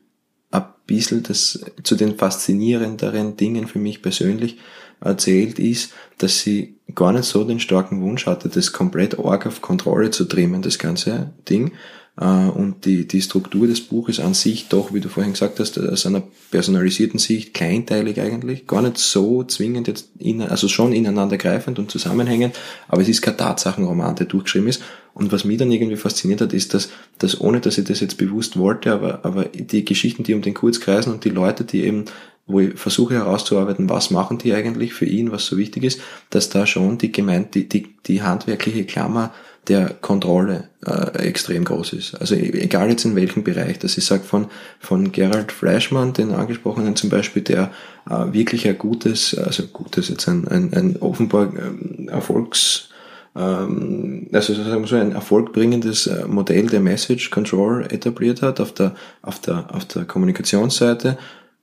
S2: ein bisschen das zu den faszinierenderen Dingen für mich persönlich erzählt ist, dass sie gar nicht so den starken Wunsch hatte, das komplett arg auf Kontrolle zu trimmen, das ganze Ding, und die, die Struktur des Buches an sich doch, wie du vorhin gesagt hast, aus einer personalisierten Sicht kleinteilig eigentlich, gar nicht so zwingend jetzt, in, also schon ineinandergreifend und zusammenhängend, aber es ist kein Tatsachenroman, der durchgeschrieben ist. Und was mich dann irgendwie fasziniert hat, ist, dass, dass ohne dass ich das jetzt bewusst wollte, aber, aber die Geschichten, die um den Kurz kreisen und die Leute, die eben wo ich versuche herauszuarbeiten, was machen die eigentlich für ihn, was so wichtig ist, dass da schon die gemeint, die, die, die handwerkliche Klammer der Kontrolle äh, extrem groß ist. Also e-, egal jetzt in welchem Bereich. Das ich sage von, von Gerald Flashman, den angesprochenen zum Beispiel, der äh, wirklich ein gutes, also gutes jetzt ein, ein, ein offenbar ähm, Erfolgs, ähm, also sagen wir so ein erfolgbringendes äh, Modell der Message Control etabliert hat auf der, auf der, auf der Kommunikationsseite.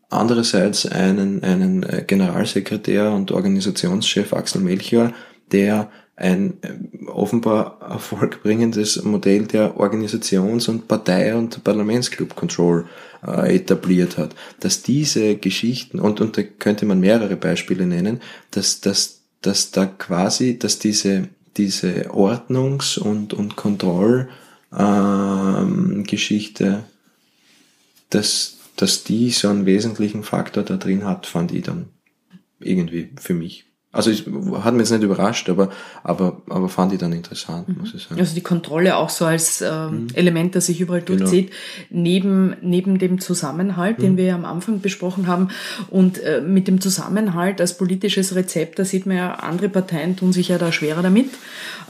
S2: Andererseits einen, einen äh, Generalsekretär und Organisationschef Axel Melchior, der ein äh, offenbar erfolgbringendes Modell der Organisations- und Partei- und Parlamentsclub-Control äh, etabliert hat. Dass diese Geschichten, und, und da könnte man mehrere Beispiele nennen, dass, dass, dass da quasi, dass diese, diese Ordnungs- und, und Kontrollgeschichte, ähm, dass, dass die so einen wesentlichen Faktor da drin hat, fand ich dann irgendwie für mich also ich, hat mich jetzt nicht überrascht, aber, aber, aber fand ich dann interessant,
S3: mhm. muss ich sagen. Also die Kontrolle auch so als ähm, mhm. Element, das sich überall genau. durchzieht, genau. neben, neben dem Zusammenhalt, mhm. den wir ja am Anfang besprochen haben. Und äh, mit dem Zusammenhalt als politisches Rezept, da sieht man ja, andere Parteien tun sich ja da schwerer damit.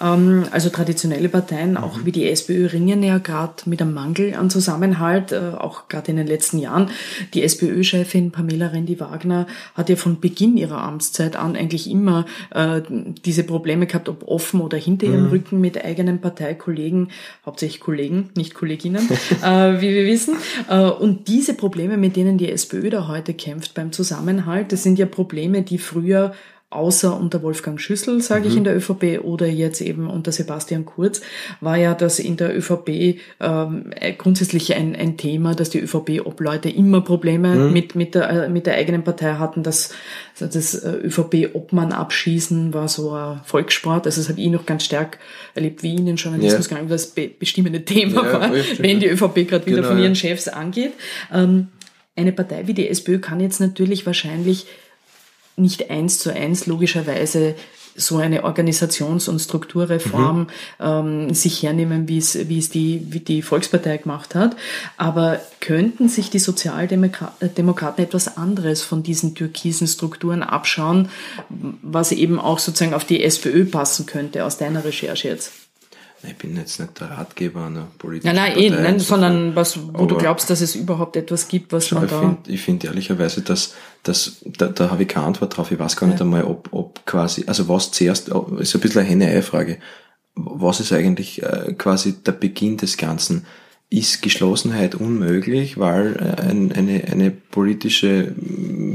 S3: Ähm, also traditionelle Parteien, auch mhm. wie die SPÖ, ringen ja gerade mit einem Mangel an Zusammenhalt, äh, auch gerade in den letzten Jahren. Die SPÖ-Chefin Pamela Rendi-Wagner hat ja von Beginn ihrer Amtszeit an eigentlich immer äh, diese Probleme gehabt, ob offen oder hinter ihrem mhm. Rücken mit eigenen Parteikollegen, hauptsächlich Kollegen, nicht Kolleginnen, äh, wie wir wissen. Äh, und diese Probleme, mit denen die SPÖ da heute kämpft beim Zusammenhalt, das sind ja Probleme, die früher außer unter Wolfgang Schüssel, sage mhm. ich in der ÖVP, oder jetzt eben unter Sebastian Kurz, war ja das in der ÖVP ähm, grundsätzlich ein, ein Thema, dass die ÖVP-Obleute immer Probleme mhm. mit, mit, der, mit der eigenen Partei hatten. Das, das äh, ÖVP-Obmann abschießen war so ein Volkssport. Also das habe ich noch ganz stark erlebt, wie in den Journalismus ja. gegangen, das be bestimmende Thema ja, war, richtig. wenn die ÖVP gerade wieder genau, von ihren Chefs angeht. Ähm, eine Partei wie die SPÖ kann jetzt natürlich wahrscheinlich nicht eins zu eins logischerweise so eine Organisations- und Strukturreform mhm. ähm, sich hernehmen, wie es, wie es die, wie die Volkspartei gemacht hat. Aber könnten sich die Sozialdemokraten etwas anderes von diesen türkisen Strukturen abschauen, was eben auch sozusagen auf die SPÖ passen könnte, aus deiner Recherche jetzt?
S2: Ich bin jetzt nicht der Ratgeber einer politischen
S3: Nein, nein, eh, nein, sondern was, wo du glaubst, dass es überhaupt etwas gibt, was man da...
S2: Find, ich finde ehrlicherweise, dass, dass da, da habe ich keine Antwort drauf. Ich weiß gar nicht ja. einmal, ob, ob quasi, also was zuerst, ist ein bisschen eine Henne-Ei-Frage. Was ist eigentlich äh, quasi der Beginn des Ganzen? ist Geschlossenheit unmöglich, weil ein, eine, eine politische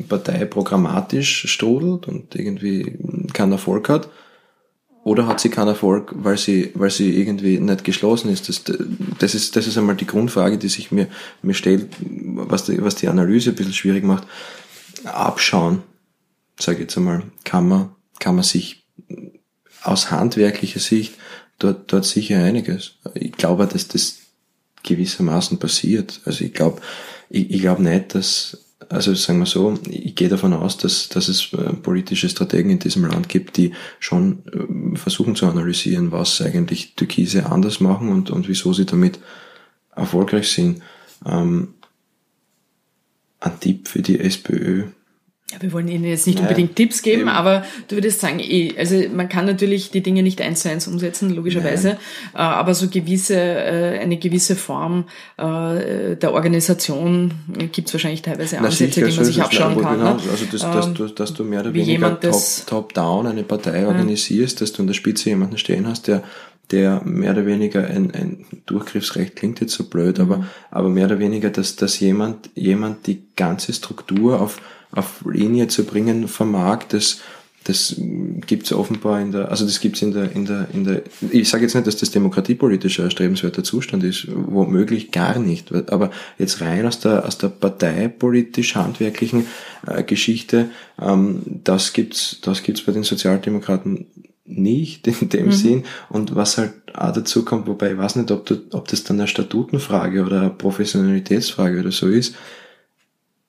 S2: Partei programmatisch strudelt und irgendwie keinen Erfolg hat? Oder hat sie keinen Erfolg, weil sie, weil sie irgendwie nicht geschlossen ist? Das, das ist, das ist einmal die Grundfrage, die sich mir, mir stellt, was die, was die Analyse ein bisschen schwierig macht. Abschauen, sage ich jetzt einmal, kann man, kann man sich aus handwerklicher Sicht dort, dort sicher einiges. Ich glaube, dass das gewissermaßen passiert. Also ich glaube, ich, ich glaube nicht, dass, also sagen wir so, ich gehe davon aus, dass, dass es äh, politische Strategen in diesem Land gibt, die schon äh, versuchen zu analysieren, was eigentlich Türkise anders machen und, und wieso sie damit erfolgreich sind. Ähm, ein Tipp für die SPÖ
S3: ja, wir wollen Ihnen jetzt nicht Nein, unbedingt Tipps geben, eben. aber du würdest sagen, eh, also man kann natürlich die Dinge nicht eins zu eins umsetzen, logischerweise, Nein. Äh, aber so gewisse, äh, eine gewisse Form äh, der Organisation gibt es wahrscheinlich teilweise Ansätze, sicher, die man sich abschauen kann. Genau.
S2: Also das, dass, du, dass du mehr oder weniger top-down top eine Partei organisierst, dass du in der Spitze jemanden stehen hast, der der mehr oder weniger ein, ein Durchgriffsrecht klingt jetzt so blöd, mhm. aber, aber mehr oder weniger, dass, dass jemand, jemand die ganze Struktur auf auf Linie zu bringen vermag, das, das gibt's offenbar in der, also das gibt's in der, in der, in der, ich sage jetzt nicht, dass das demokratiepolitischer erstrebenswerter Zustand ist, womöglich gar nicht, aber jetzt rein aus der, aus der parteipolitisch-handwerklichen äh, Geschichte, ähm, das gibt's, das gibt's bei den Sozialdemokraten nicht in dem mhm. Sinn. Und was halt auch dazu kommt, wobei ich weiß nicht, ob, du, ob das dann eine Statutenfrage oder eine Professionalitätsfrage oder so ist,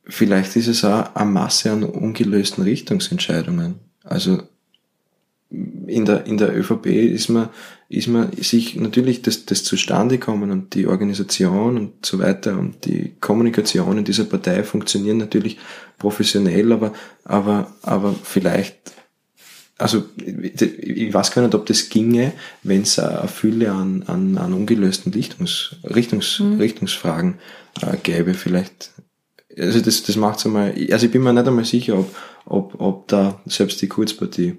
S2: vielleicht ist es auch eine Masse an ungelösten Richtungsentscheidungen. Also in der, in der ÖVP ist man, ist man sich natürlich das, das zustande kommen und die Organisation und so weiter und die Kommunikation in dieser Partei funktionieren natürlich professionell, aber, aber, aber vielleicht, also ich weiß gar nicht, ob das ginge, wenn es eine Fülle an, an, an ungelösten Richtungs, Richtungs, mhm. Richtungsfragen äh, gäbe. Vielleicht also das, das macht's einmal, also ich bin mir nicht einmal sicher, ob, ob, ob da selbst die Kurzpartie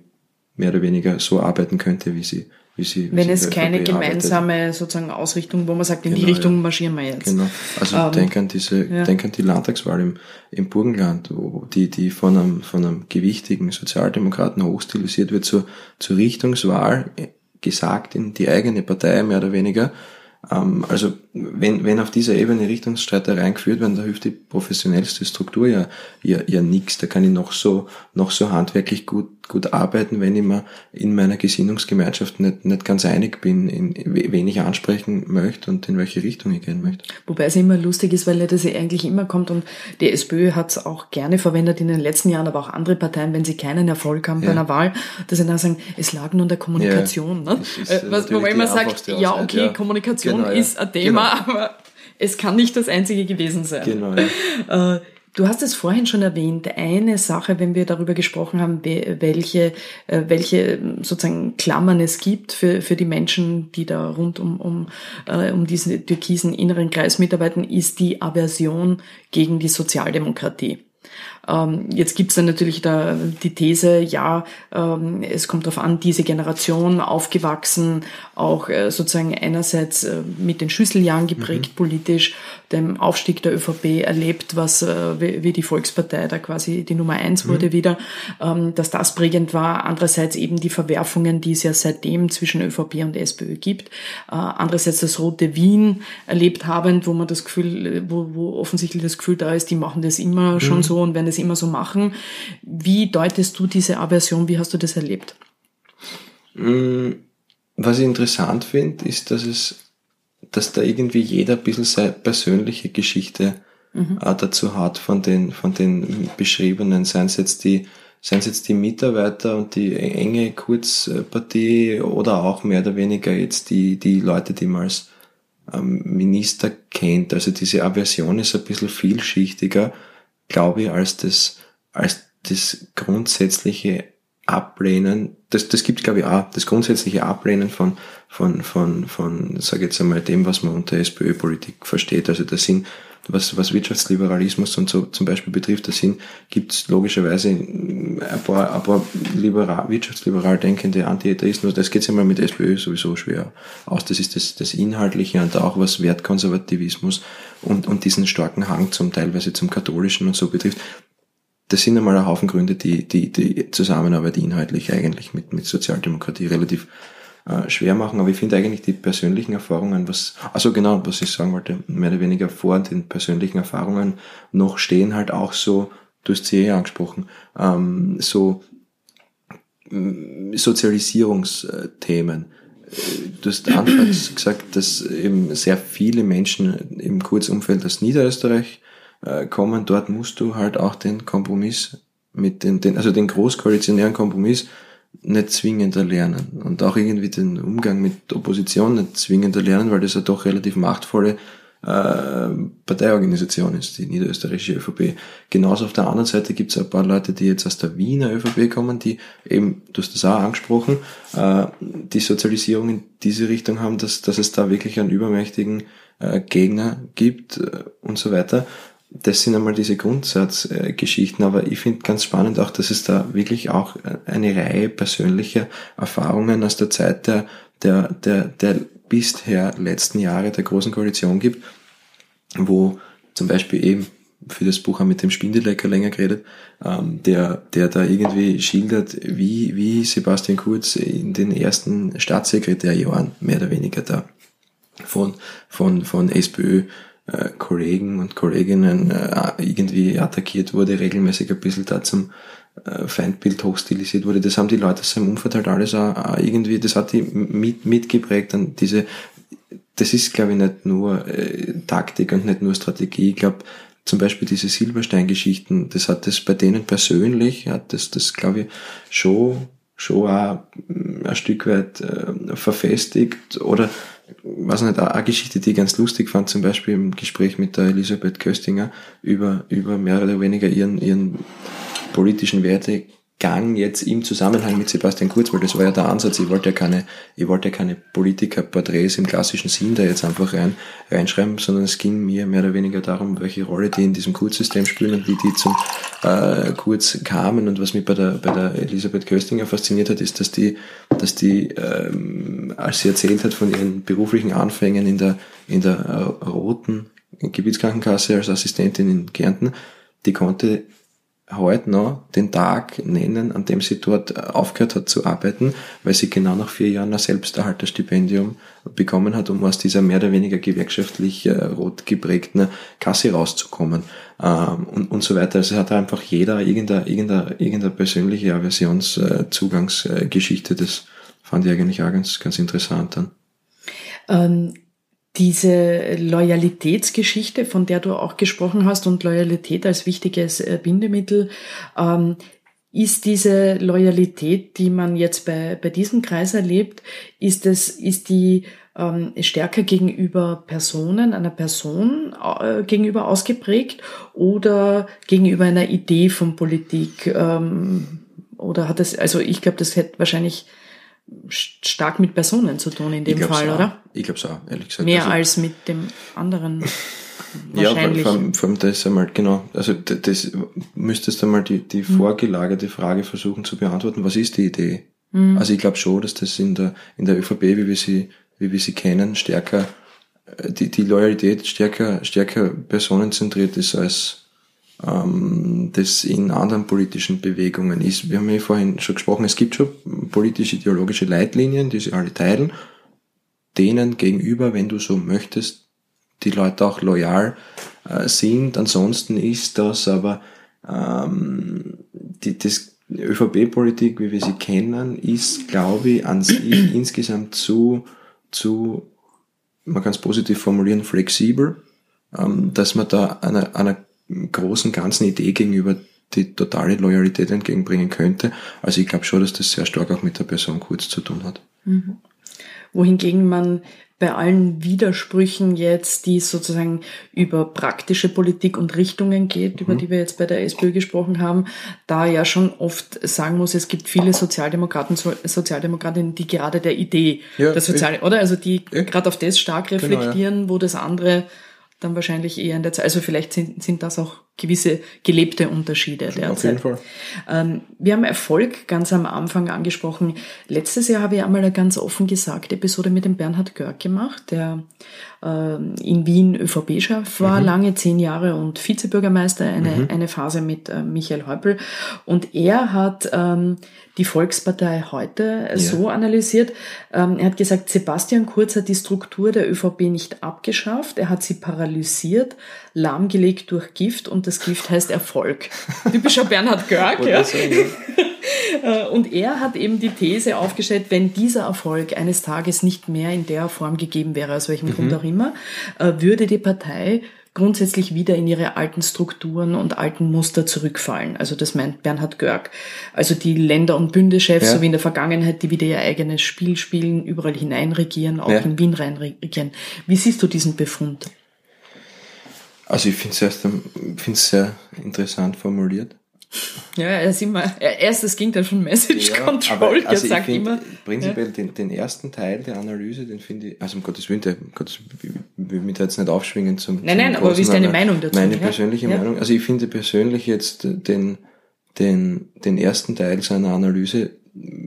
S2: mehr oder weniger so arbeiten könnte, wie sie, wie sie.
S3: Wie Wenn sie es keine gemeinsame arbeitet. sozusagen Ausrichtung, wo man sagt, in genau, die Richtung ja. marschieren wir jetzt.
S2: Genau. Also ähm, denk an diese, ja. denk an die Landtagswahl im, im Burgenland, wo die, die von einem, von einem gewichtigen Sozialdemokraten hochstilisiert wird zur, zur Richtungswahl gesagt in die eigene Partei mehr oder weniger also wenn, wenn auf dieser Ebene Richtungsstreitereien geführt werden, da hilft die professionellste Struktur ja, ja, ja nichts. Da kann ich noch so, noch so handwerklich gut gut arbeiten, wenn ich mir in meiner Gesinnungsgemeinschaft nicht, nicht ganz einig bin, in, wen ich ansprechen möchte und in welche Richtung ich gehen möchte.
S3: Wobei es immer lustig ist, weil das ja eigentlich immer kommt und die SPÖ hat es auch gerne verwendet in den letzten Jahren, aber auch andere Parteien, wenn sie keinen Erfolg haben ja. bei einer Wahl, dass sie dann sagen, es lag nur an der Kommunikation. Ja, ne? Äh, Was, wo man immer sagt, ja okay, ja. Kommunikation genau, ist ein Thema, genau. aber es kann nicht das einzige gewesen sein. Genau. Ja. Du hast es vorhin schon erwähnt, eine Sache, wenn wir darüber gesprochen haben, welche, äh, welche sozusagen Klammern es gibt für, für die Menschen, die da rund um, um, äh, um diesen türkisen inneren Kreis mitarbeiten, ist die Aversion gegen die Sozialdemokratie. Ähm, jetzt gibt's dann natürlich da die These, ja, ähm, es kommt darauf an, diese Generation aufgewachsen, auch äh, sozusagen einerseits äh, mit den Schüsseljahren geprägt mhm. politisch, dem Aufstieg der ÖVP erlebt, was äh, wie die Volkspartei da quasi die Nummer eins mhm. wurde wieder, ähm, dass das prägend war. Andererseits eben die Verwerfungen, die es ja seitdem zwischen ÖVP und SPÖ gibt. Andererseits das Rote Wien erlebt habend, wo man das Gefühl, wo, wo offensichtlich das Gefühl da ist, die machen das immer mhm. schon so und werden das immer so machen. Wie deutest du diese Aversion? Wie hast du das erlebt?
S2: Mm, was ich interessant finde, ist, dass es, dass da irgendwie jeder ein bisschen seine persönliche Geschichte mhm. dazu hat von den, von den beschriebenen, seien es jetzt die, seien es jetzt die Mitarbeiter und die enge Kurzpartie oder auch mehr oder weniger jetzt die, die Leute, die man als ähm, Minister kennt. Also diese Aversion ist ein bisschen vielschichtiger, glaube ich, als das, als das grundsätzliche Ablehnen, das, das gibt glaube ich auch, das grundsätzliche Ablehnen von, von, von, von, sage jetzt einmal dem, was man unter SPÖ-Politik versteht. Also da sind, was, was Wirtschaftsliberalismus und so zum Beispiel betrifft, da sind, gibt es logischerweise ein paar, ein paar liberal, wirtschaftsliberal denkende Anti-Atheisten, das geht ja mal mit SPÖ sowieso schwer aus. Das ist das, das Inhaltliche und auch was Wertkonservativismus und, und diesen starken Hang zum teilweise zum Katholischen und so betrifft. Das sind einmal ein Haufen Gründe, die, die, die Zusammenarbeit inhaltlich eigentlich mit, mit Sozialdemokratie relativ äh, schwer machen. Aber ich finde eigentlich die persönlichen Erfahrungen, was, also genau, was ich sagen wollte, mehr oder weniger vor den persönlichen Erfahrungen noch stehen halt auch so, du hast sie eh angesprochen, ähm, so mm, Sozialisierungsthemen. Du hast anfangs gesagt, dass eben sehr viele Menschen im Kurzumfeld aus Niederösterreich äh, kommen. Dort musst du halt auch den Kompromiss mit den, den also den großkoalitionären Kompromiss nicht zwingend erlernen und auch irgendwie den Umgang mit Opposition nicht zwingend erlernen, weil das ja doch relativ machtvolle äh, Parteiorganisation ist, die niederösterreichische ÖVP. Genauso auf der anderen Seite gibt es ein paar Leute, die jetzt aus der Wiener ÖVP kommen, die eben, du hast das auch angesprochen, äh, die Sozialisierung in diese Richtung haben, dass, dass es da wirklich einen übermächtigen äh, Gegner gibt äh, und so weiter das sind einmal diese Grundsatzgeschichten, aber ich finde ganz spannend auch, dass es da wirklich auch eine Reihe persönlicher Erfahrungen aus der Zeit der, der, der, der bisher letzten Jahre der Großen Koalition gibt, wo zum Beispiel eben für das Buch haben mit dem Spindelecker länger geredet, ähm, der, der da irgendwie schildert, wie, wie Sebastian Kurz in den ersten Staatssekretärjahren mehr oder weniger da von, von, von SPÖ äh, Kollegen und Kolleginnen äh, irgendwie attackiert wurde, regelmäßig ein bisschen da zum äh, Feindbild hochstilisiert wurde. Das haben die Leute aus seinem Umfeld halt alles auch irgendwie, das hat die mit, mitgeprägt an diese, das ist glaube ich nicht nur Taktik und nicht nur Strategie. Ich glaube, zum Beispiel diese Silberstein-Geschichten, das hat das bei denen persönlich, hat das, das glaube ich schon, schon auch ein Stück weit verfestigt oder weiß nicht, eine Geschichte, die ich ganz lustig fand, zum Beispiel im Gespräch mit der Elisabeth Köstinger über, über mehr oder weniger ihren, ihren politischen Werte, Gang jetzt im Zusammenhang mit Sebastian Kurz, weil das war ja der Ansatz, ich wollte ja keine, ich wollte ja keine Politikerporträts im klassischen Sinn da jetzt einfach rein, reinschreiben, sondern es ging mir mehr oder weniger darum, welche Rolle die in diesem Kurzsystem spielen und wie die zum äh, Kurz kamen. Und was mich bei der, bei der Elisabeth Köstinger fasziniert hat, ist, dass die, dass die, ähm, als sie erzählt hat von ihren beruflichen Anfängen in der, in der äh, roten Gebietskrankenkasse als Assistentin in Kärnten, die konnte heute noch den Tag nennen, an dem sie dort äh, aufgehört hat zu arbeiten, weil sie genau nach vier Jahren ein Selbsterhalterstipendium bekommen hat, um aus dieser mehr oder weniger gewerkschaftlich äh, rot geprägten Kasse rauszukommen ähm, und, und so weiter. Also hat einfach jeder irgendeine, irgendeine, irgendeine persönliche Aversionszugangsgeschichte. Das fand ich eigentlich auch ganz, ganz interessant dann.
S3: Ähm diese Loyalitätsgeschichte, von der du auch gesprochen hast und Loyalität als wichtiges äh, Bindemittel, ähm, ist diese Loyalität, die man jetzt bei, bei diesem Kreis erlebt, ist es, ist die ähm, stärker gegenüber Personen, einer Person äh, gegenüber ausgeprägt oder gegenüber einer Idee von Politik? Ähm, oder hat es, also ich glaube, das hätte wahrscheinlich stark mit Personen zu tun in dem Fall,
S2: auch.
S3: oder?
S2: Ich glaube es auch, ehrlich gesagt.
S3: Mehr also, als mit dem anderen. wahrscheinlich.
S2: Ja, vor, allem, vor allem das einmal, genau. Also das, das müsstest du mal die, die mhm. vorgelagerte Frage versuchen zu beantworten. Was ist die Idee? Mhm. Also ich glaube schon, dass das in der, in der ÖVP, wie wir sie, wie wir sie kennen, stärker, äh, die, die Loyalität stärker, stärker personenzentriert ist als, ähm, das in anderen politischen Bewegungen ist. Wir haben ja vorhin schon gesprochen, es gibt schon politisch-ideologische Leitlinien, die sie alle teilen, denen gegenüber, wenn du so möchtest, die Leute auch loyal äh, sind. Ansonsten ist das aber ähm, die, das ÖVP-Politik, wie wir sie kennen, ist, glaube ich, an sich insgesamt zu, zu, man kann es positiv formulieren, flexibel, ähm, dass man da einer, einer großen ganzen Idee gegenüber die totale Loyalität entgegenbringen könnte. Also ich glaube schon, dass das sehr stark auch mit der Person Kurz zu tun hat. Mhm.
S3: Wohingegen man bei allen Widersprüchen jetzt, die sozusagen über praktische Politik und Richtungen geht, mhm. über die wir jetzt bei der SPÖ gesprochen haben, da ja schon oft sagen muss, es gibt viele Sozialdemokraten, Sozialdemokratinnen, die gerade der Idee ja, der Sozial, oder? Also die ja. gerade auf das stark reflektieren, genau, ja. wo das andere dann wahrscheinlich eher in der Zeit. Also vielleicht sind, sind das auch gewisse gelebte Unterschiede derzeit. Auf jeden Fall. Ähm, wir haben Erfolg ganz am Anfang angesprochen. Letztes Jahr habe ich einmal eine ganz offen gesagte Episode mit dem Bernhard Görg gemacht, der äh, in Wien ÖVP-Chef war, mhm. lange zehn Jahre und Vizebürgermeister, eine, mhm. eine Phase mit äh, Michael Häupl. Und er hat ähm, die Volkspartei heute ja. so analysiert. Ähm, er hat gesagt, Sebastian Kurz hat die Struktur der ÖVP nicht abgeschafft, er hat sie paralysiert, lahmgelegt durch Gift und das Gift heißt Erfolg. Typischer Bernhard Görg. ja. Äh, und er hat eben die These aufgestellt, wenn dieser Erfolg eines Tages nicht mehr in der Form gegeben wäre, aus welchem mhm. Grund auch immer, äh, würde die Partei grundsätzlich wieder in ihre alten Strukturen und alten Muster zurückfallen. Also das meint Bernhard Görg. Also die Länder- und Bündeschefs, ja. so wie in der Vergangenheit, die wieder ihr eigenes Spiel spielen, überall hineinregieren, auch ja. in Wien reinregieren. Wie siehst du diesen Befund?
S2: Also ich finde es sehr interessant formuliert.
S3: Ja, er ist immer, er ist das Gegenteil von Message ja, Control,
S2: er also sagt find, immer. Prinzipiell ja. den, den ersten Teil der Analyse, den finde ich, also um Gottes Willen, der, um Gottes, ich will mich da jetzt nicht aufschwingen zum.
S3: Nein, zum nein, aber wie ist deine Meinung dazu?
S2: Meine persönliche ja. Meinung, also ich finde persönlich jetzt den, den, den ersten Teil seiner Analyse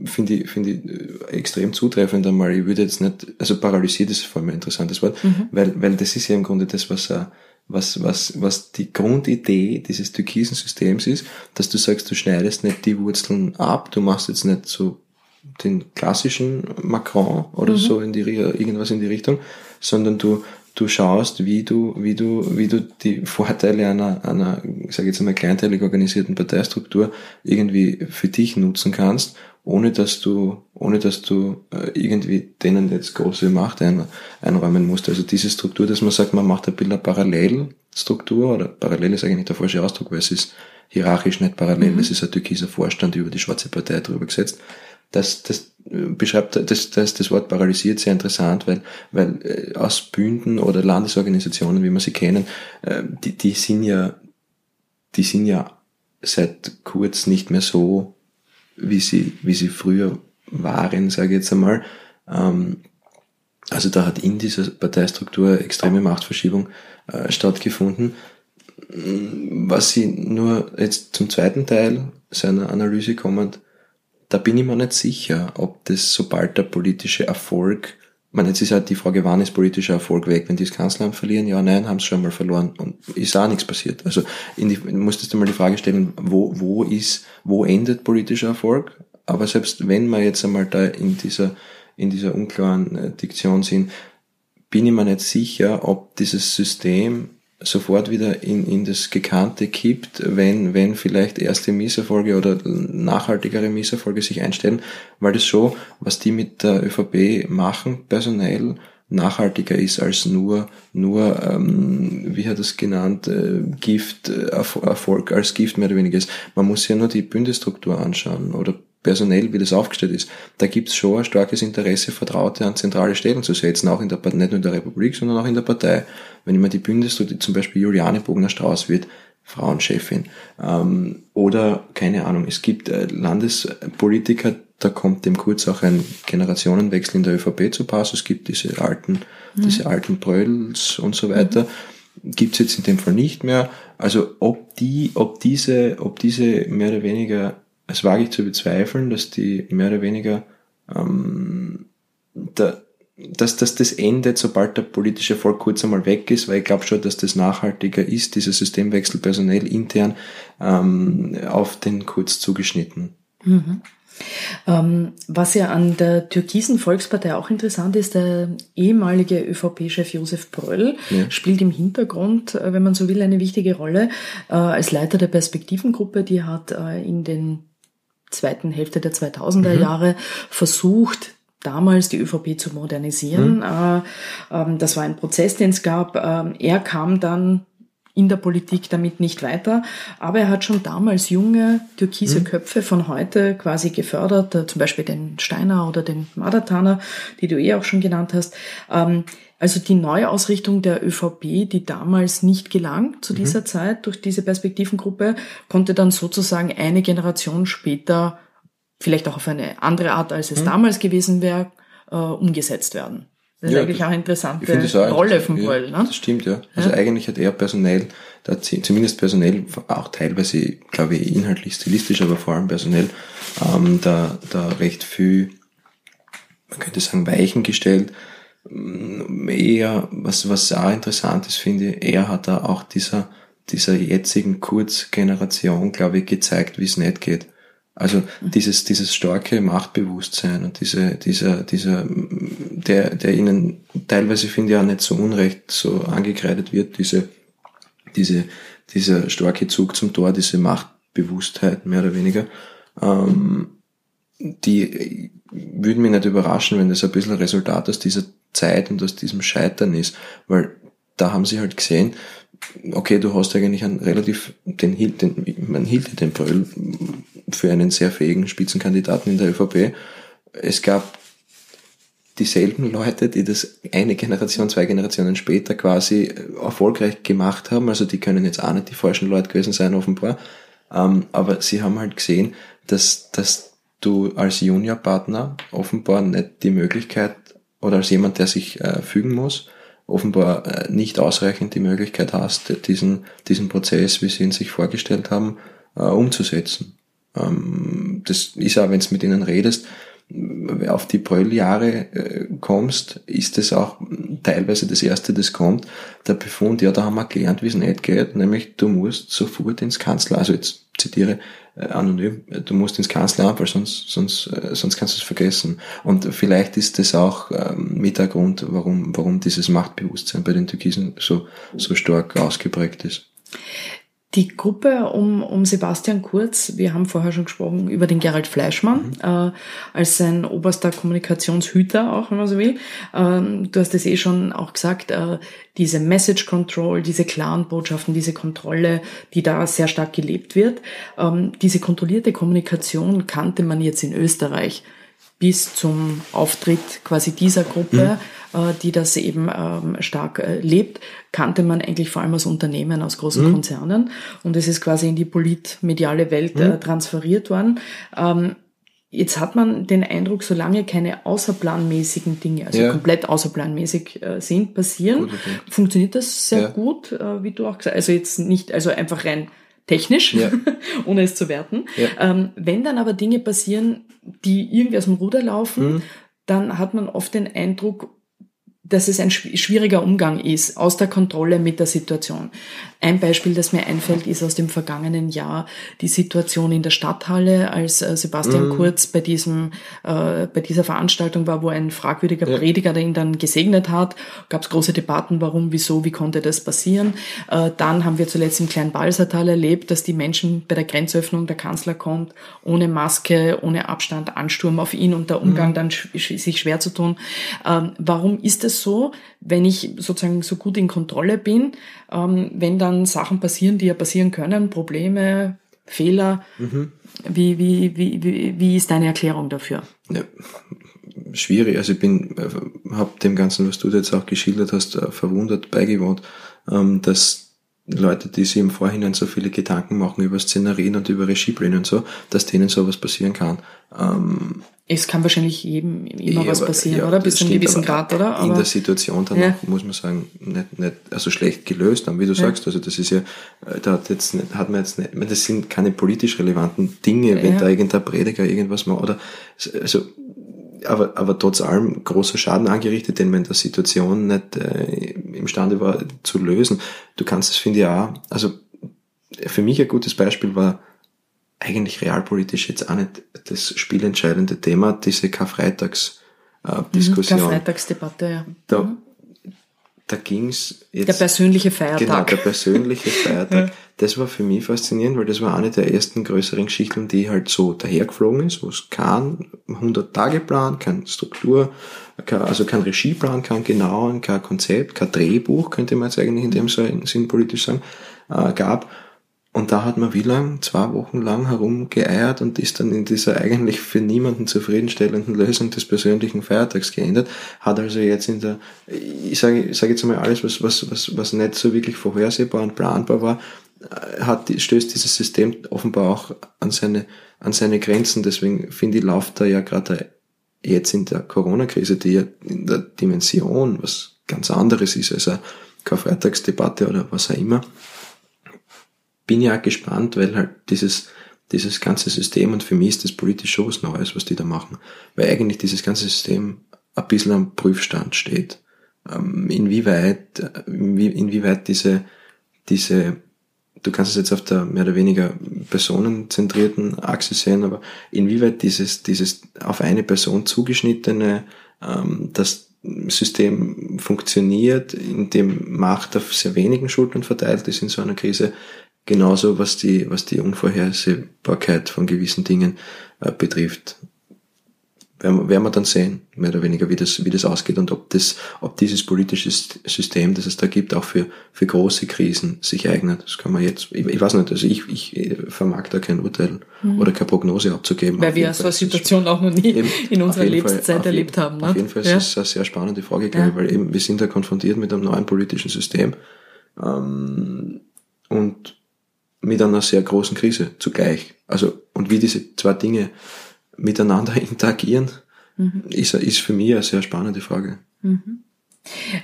S2: finde ich, finde ich extrem zutreffend einmal. Ich würde jetzt nicht, also paralysiert ist vor allem ein interessantes Wort, mhm. weil, weil das ist ja im Grunde das, was er, was, was, was die Grundidee dieses türkisen Systems ist, dass du sagst, du schneidest nicht die Wurzeln ab, du machst jetzt nicht so den klassischen Macron oder mhm. so in die, irgendwas in die Richtung, sondern du, du schaust, wie du, wie du, wie du die Vorteile einer, einer, ich sage jetzt einmal kleinteilig organisierten Parteistruktur irgendwie für dich nutzen kannst ohne dass du, ohne dass du äh, irgendwie denen jetzt große Macht ein, einräumen musst. Also diese Struktur, dass man sagt, man macht ein bisschen eine Parallelstruktur, oder parallel ist eigentlich der falsche Ausdruck, weil es ist hierarchisch nicht parallel, mhm. es ist ein türkiser Vorstand über die schwarze Partei drüber gesetzt. Das, das beschreibt das, das, das Wort paralysiert sehr interessant, weil, weil äh, aus Bünden oder Landesorganisationen, wie wir sie kennen, äh, die, die sind ja, die sind ja seit kurz nicht mehr so wie sie, wie sie früher waren, sage ich jetzt einmal. Ähm, also da hat in dieser Parteistruktur extreme Machtverschiebung äh, stattgefunden. Was sie nur jetzt zum zweiten Teil seiner Analyse kommend, da bin ich mir nicht sicher, ob das sobald der politische Erfolg man, jetzt ist halt die Frage, wann ist politischer Erfolg weg? Wenn die das Kanzleramt verlieren, ja, nein, haben sie schon mal verloren und ist auch nichts passiert. Also in die, musstest du mal die Frage stellen, wo, wo ist, wo endet politischer Erfolg? Aber selbst wenn wir jetzt einmal da in dieser, in dieser unklaren äh, Diktion sind, bin ich mir nicht sicher, ob dieses System sofort wieder in, in das Gekannte kippt, wenn, wenn vielleicht erste Misserfolge oder nachhaltigere Misserfolge sich einstellen, weil das schon, was die mit der ÖVP machen, personell nachhaltiger ist als nur, nur ähm, wie hat es genannt, äh, Gift, äh, Erfolg als Gift mehr oder weniger ist. Man muss ja nur die Bündestruktur anschauen oder personell, wie das aufgestellt ist, da gibt es schon ein starkes Interesse, Vertraute an zentrale Stellen zu setzen, auch in der, nicht nur in der Republik, sondern auch in der Partei. Wenn ich mir die Bundesstruktur, zum Beispiel Juliane Bogner-Strauß wird Frauenchefin, ähm, oder keine Ahnung, es gibt äh, Landespolitiker, da kommt dem kurz auch ein Generationenwechsel in der ÖVP zu Pass, es gibt diese alten, mhm. diese alten Brödels und so weiter. Gibt's jetzt in dem Fall nicht mehr. Also ob die, ob diese, ob diese mehr oder weniger es wage ich zu bezweifeln, dass die mehr oder weniger ähm, da, dass, dass das endet, sobald der politische Erfolg kurz einmal weg ist, weil ich glaube schon, dass das nachhaltiger ist, dieser Systemwechsel personell intern ähm, auf den Kurz zugeschnitten.
S3: Mhm. Ähm, was ja an der türkisen Volkspartei auch interessant ist, der ehemalige ÖVP-Chef Josef Bröll ja. spielt im Hintergrund, äh, wenn man so will, eine wichtige Rolle äh, als Leiter der Perspektivengruppe. Die hat äh, in den zweiten Hälfte der 2000er mhm. Jahre versucht, damals die ÖVP zu modernisieren. Mhm. Äh, ähm, das war ein Prozess, den es gab. Ähm, er kam dann in der Politik damit nicht weiter, aber er hat schon damals junge türkise mhm. Köpfe von heute quasi gefördert, äh, zum Beispiel den Steiner oder den Madataner, die du eh auch schon genannt hast. Also die Neuausrichtung der ÖVP, die damals nicht gelang zu mhm. dieser mhm. Zeit durch diese Perspektivengruppe, konnte dann sozusagen eine Generation später, vielleicht auch auf eine andere Art, als es mhm. damals gewesen wäre, äh, umgesetzt werden. Das ist ja, eigentlich das, auch eine interessante auch Rolle von Bröll.
S2: Ja, ne? Das stimmt, ja. Also ja. eigentlich hat er personell, da, zumindest personell, auch teilweise, glaube ich, inhaltlich, stilistisch, aber vor allem personell, ähm, da, da recht viel, man könnte sagen, Weichen gestellt. Eher, was, was auch interessant ist, finde ich, er hat da auch dieser, dieser jetzigen Kurzgeneration, glaube ich, gezeigt, wie es nicht geht. Also dieses, dieses starke Machtbewusstsein und diese, dieser, dieser, der, der ihnen teilweise finde ich auch nicht so unrecht so angekreidet wird, diese, diese, dieser starke Zug zum Tor, diese Machtbewusstheit, mehr oder weniger, ähm, die würden mich nicht überraschen, wenn das ein bisschen Resultat aus dieser Zeit und aus diesem Scheitern ist, weil da haben sie halt gesehen, okay, du hast eigentlich einen relativ, den, den man hielt den Bröll für einen sehr fähigen Spitzenkandidaten in der ÖVP. Es gab dieselben Leute, die das eine Generation, zwei Generationen später quasi erfolgreich gemacht haben. Also die können jetzt auch nicht die falschen Leute gewesen sein, offenbar. Ähm, aber sie haben halt gesehen, dass, dass du als Juniorpartner offenbar nicht die Möglichkeit oder als jemand, der sich äh, fügen muss, offenbar äh, nicht ausreichend die Möglichkeit hast, diesen, diesen Prozess, wie sie ihn sich vorgestellt haben, äh, umzusetzen. Ähm, das ist auch, wenn du mit ihnen redest, auf die Brölljahre äh, kommst, ist es auch teilweise das erste, das kommt, der Befund, ja, da haben wir gelernt, wie es nicht geht, nämlich du musst sofort ins Kanzler, also jetzt zitiere äh, anonym, du musst ins Kanzleramt, weil sonst, sonst, äh, sonst kannst du es vergessen. Und vielleicht ist das auch ähm, mit der Grund, warum, warum dieses Machtbewusstsein bei den Türkisen so, so stark ausgeprägt ist.
S3: Die Gruppe um, um Sebastian Kurz, wir haben vorher schon gesprochen über den Gerald Fleischmann, mhm. äh, als sein oberster Kommunikationshüter auch, wenn man so will. Ähm, du hast es eh schon auch gesagt, äh, diese Message Control, diese klaren Botschaften, diese Kontrolle, die da sehr stark gelebt wird. Ähm, diese kontrollierte Kommunikation kannte man jetzt in Österreich bis zum Auftritt quasi dieser Gruppe. Mhm äh, die das eben ähm, stark äh, lebt, kannte man eigentlich vor allem aus Unternehmen, aus großen mhm. Konzernen. Und es ist quasi in die politmediale Welt äh, mhm. transferiert worden. Ähm, jetzt hat man den Eindruck, solange keine außerplanmäßigen Dinge, also ja. komplett außerplanmäßig sind, passieren, gut, okay. funktioniert das sehr ja. gut, wie du auch gesagt hast. Also jetzt nicht, also einfach rein technisch, ja. ohne es zu werten. Ja. Ähm, wenn dann aber Dinge passieren, die irgendwie aus dem Ruder laufen, mhm. dann hat man oft den Eindruck, dass es ein schwieriger Umgang ist, aus der Kontrolle mit der Situation. Ein Beispiel, das mir einfällt, ist aus dem vergangenen Jahr die Situation in der Stadthalle, als äh, Sebastian mm. Kurz bei diesem äh, bei dieser Veranstaltung war, wo ein fragwürdiger ja. Prediger ihn dann gesegnet hat. Gab es große Debatten, warum, wieso, wie konnte das passieren. Äh, dann haben wir zuletzt im kleinen Balsertal erlebt, dass die Menschen bei der Grenzöffnung der Kanzler kommt, ohne Maske, ohne Abstand, Ansturm auf ihn und der Umgang mm. dann sch sich schwer zu tun. Ähm, warum ist es so, wenn ich sozusagen so gut in Kontrolle bin, ähm, wenn dann Sachen passieren, die ja passieren können, Probleme, Fehler. Mhm. Wie, wie, wie, wie, wie ist deine Erklärung dafür?
S2: Ja, schwierig. Also ich bin, äh, habe dem Ganzen, was du jetzt auch geschildert hast, äh, verwundert beigewohnt, ähm, dass Leute, die sich im Vorhinein so viele Gedanken machen über Szenarien und über Regiepläne und so, dass denen sowas passieren kann. Ähm,
S3: es kann wahrscheinlich jedem immer ja, was passieren, ja, oder? Bis zu einem gewissen Grad, oder?
S2: Aber in der Situation dann ja. muss man sagen, nicht, nicht, also schlecht gelöst haben, wie du sagst. Also das ist ja, äh, da hat jetzt nicht, hat man jetzt nicht, das sind keine politisch relevanten Dinge, wenn da irgendein Prediger irgendwas macht, oder, also, aber, aber trotz allem großer Schaden angerichtet, den man in der Situation nicht äh, imstande war zu lösen. Du kannst es, finde ich, auch, also für mich ein gutes Beispiel war eigentlich realpolitisch jetzt auch nicht das spielentscheidende Thema, diese Karfreitags-Diskussion.
S3: Äh, Karfreitagsdebatte, ja.
S2: Da, mhm. Da ging's
S3: jetzt. Der persönliche Feiertag.
S2: Genau, der persönliche Feiertag. ja. Das war für mich faszinierend, weil das war eine der ersten größeren Geschichten, die halt so dahergeflogen ist, wo es kein 100-Tage-Plan, keine Struktur, kein, also kein Regieplan, kein genauen, kein Konzept, kein Drehbuch, könnte man jetzt eigentlich in dem Sinn politisch sagen, äh, gab. Und da hat man wie lang? Zwei Wochen lang herumgeeiert und ist dann in dieser eigentlich für niemanden zufriedenstellenden Lösung des persönlichen Feiertags geendet. Hat also jetzt in der, ich sage, ich sage jetzt mal alles, was, was, was, was nicht so wirklich vorhersehbar und planbar war, äh, hat, stößt dieses System offenbar auch an seine, an seine Grenzen. Deswegen finde ich, läuft da ja gerade jetzt in der Corona-Krise, die ja in der Dimension was ganz anderes ist als eine Karfreitagsdebatte oder was auch immer, bin ja gespannt, weil halt dieses, dieses ganze System, und für mich ist das politisch schon was Neues, was die da machen, weil eigentlich dieses ganze System ein bisschen am Prüfstand steht. Ähm, inwieweit, inwieweit diese, diese, du kannst es jetzt auf der mehr oder weniger personenzentrierten Achse sehen, aber inwieweit dieses, dieses auf eine Person zugeschnittene, ähm, das System funktioniert, in dem Macht auf sehr wenigen Schultern verteilt ist in so einer Krise, genauso was die, was die Unvorhersehbarkeit von gewissen Dingen äh, betrifft werden, werden wir dann sehen, mehr oder weniger, wie das, wie das ausgeht und ob das, ob dieses politische System, das es da gibt, auch für, für große Krisen sich eignet. Das kann man jetzt, ich, ich weiß nicht, also ich, ich vermag da kein Urteil mhm. oder keine Prognose abzugeben.
S3: Weil wir so eine Situation auch noch nie eben, in unserer Lebenszeit Fall, erlebt haben. Ne?
S2: Auf jeden Fall ja. ist es eine sehr spannende Frage, glaube ich, weil eben wir sind da konfrontiert mit einem neuen politischen System ähm, und mit einer sehr großen Krise zugleich. Also, und wie diese zwei Dinge miteinander interagieren, mhm. ist, ist für mich eine sehr spannende Frage.
S3: Mhm.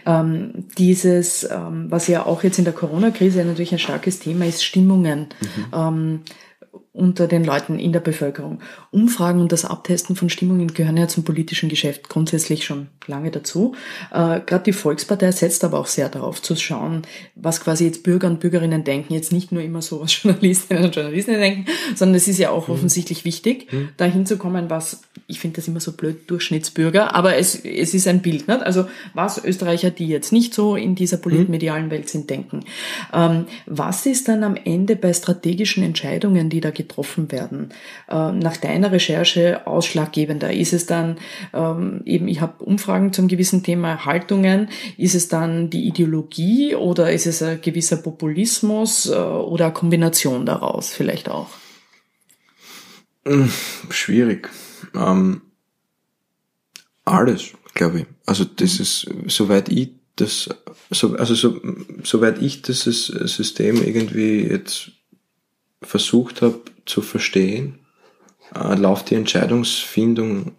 S3: Ähm, dieses, ähm, was ja auch jetzt in der Corona-Krise natürlich ein starkes Thema ist, Stimmungen. Mhm. Ähm, unter den Leuten in der Bevölkerung. Umfragen und das Abtesten von Stimmungen gehören ja zum politischen Geschäft grundsätzlich schon lange dazu. Äh, Gerade die Volkspartei setzt aber auch sehr darauf zu schauen, was quasi jetzt Bürger und Bürgerinnen denken. Jetzt nicht nur immer so, was Journalistinnen und Journalisten denken, sondern es ist ja auch mhm. offensichtlich wichtig, mhm. dahin zu kommen, was, ich finde das immer so blöd, Durchschnittsbürger, aber es, es ist ein Bild. Nicht? Also was Österreicher, die jetzt nicht so in dieser politmedialen Welt sind, denken. Ähm, was ist dann am Ende bei strategischen Entscheidungen, die da getroffen werden. Äh, nach deiner Recherche ausschlaggebender ist es dann ähm, eben, ich habe Umfragen zum gewissen Thema Haltungen, ist es dann die Ideologie oder ist es ein gewisser Populismus äh, oder eine Kombination daraus vielleicht auch?
S2: Hm, schwierig. Ähm, alles, glaube ich. Also das ist, soweit ich das, so, also so, soweit ich das System irgendwie jetzt versucht habe zu verstehen, äh, läuft die Entscheidungsfindung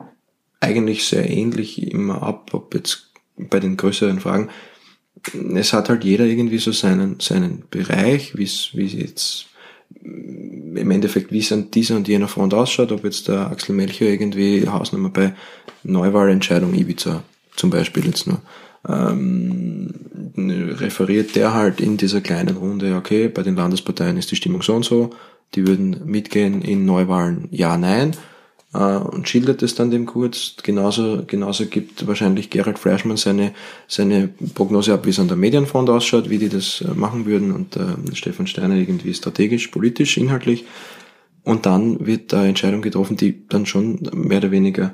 S2: eigentlich sehr ähnlich immer ab, ob jetzt bei den größeren Fragen. Es hat halt jeder irgendwie so seinen, seinen Bereich, wie es, jetzt im Endeffekt, wie es an dieser und jener Front ausschaut, ob jetzt der Axel Melcher irgendwie Hausnummer bei Neuwahlentscheidung Ibiza zum Beispiel jetzt nur ähm, referiert der halt in dieser kleinen Runde, okay, bei den Landesparteien ist die Stimmung so und so, die würden mitgehen in Neuwahlen, ja, nein, äh, und schildert es dann dem kurz. Genauso, genauso gibt wahrscheinlich Gerald Fleischmann seine, seine Prognose ab, wie es an der Medienfront ausschaut, wie die das äh, machen würden und äh, Stefan Steiner irgendwie strategisch, politisch, inhaltlich. Und dann wird da Entscheidung getroffen, die dann schon mehr oder weniger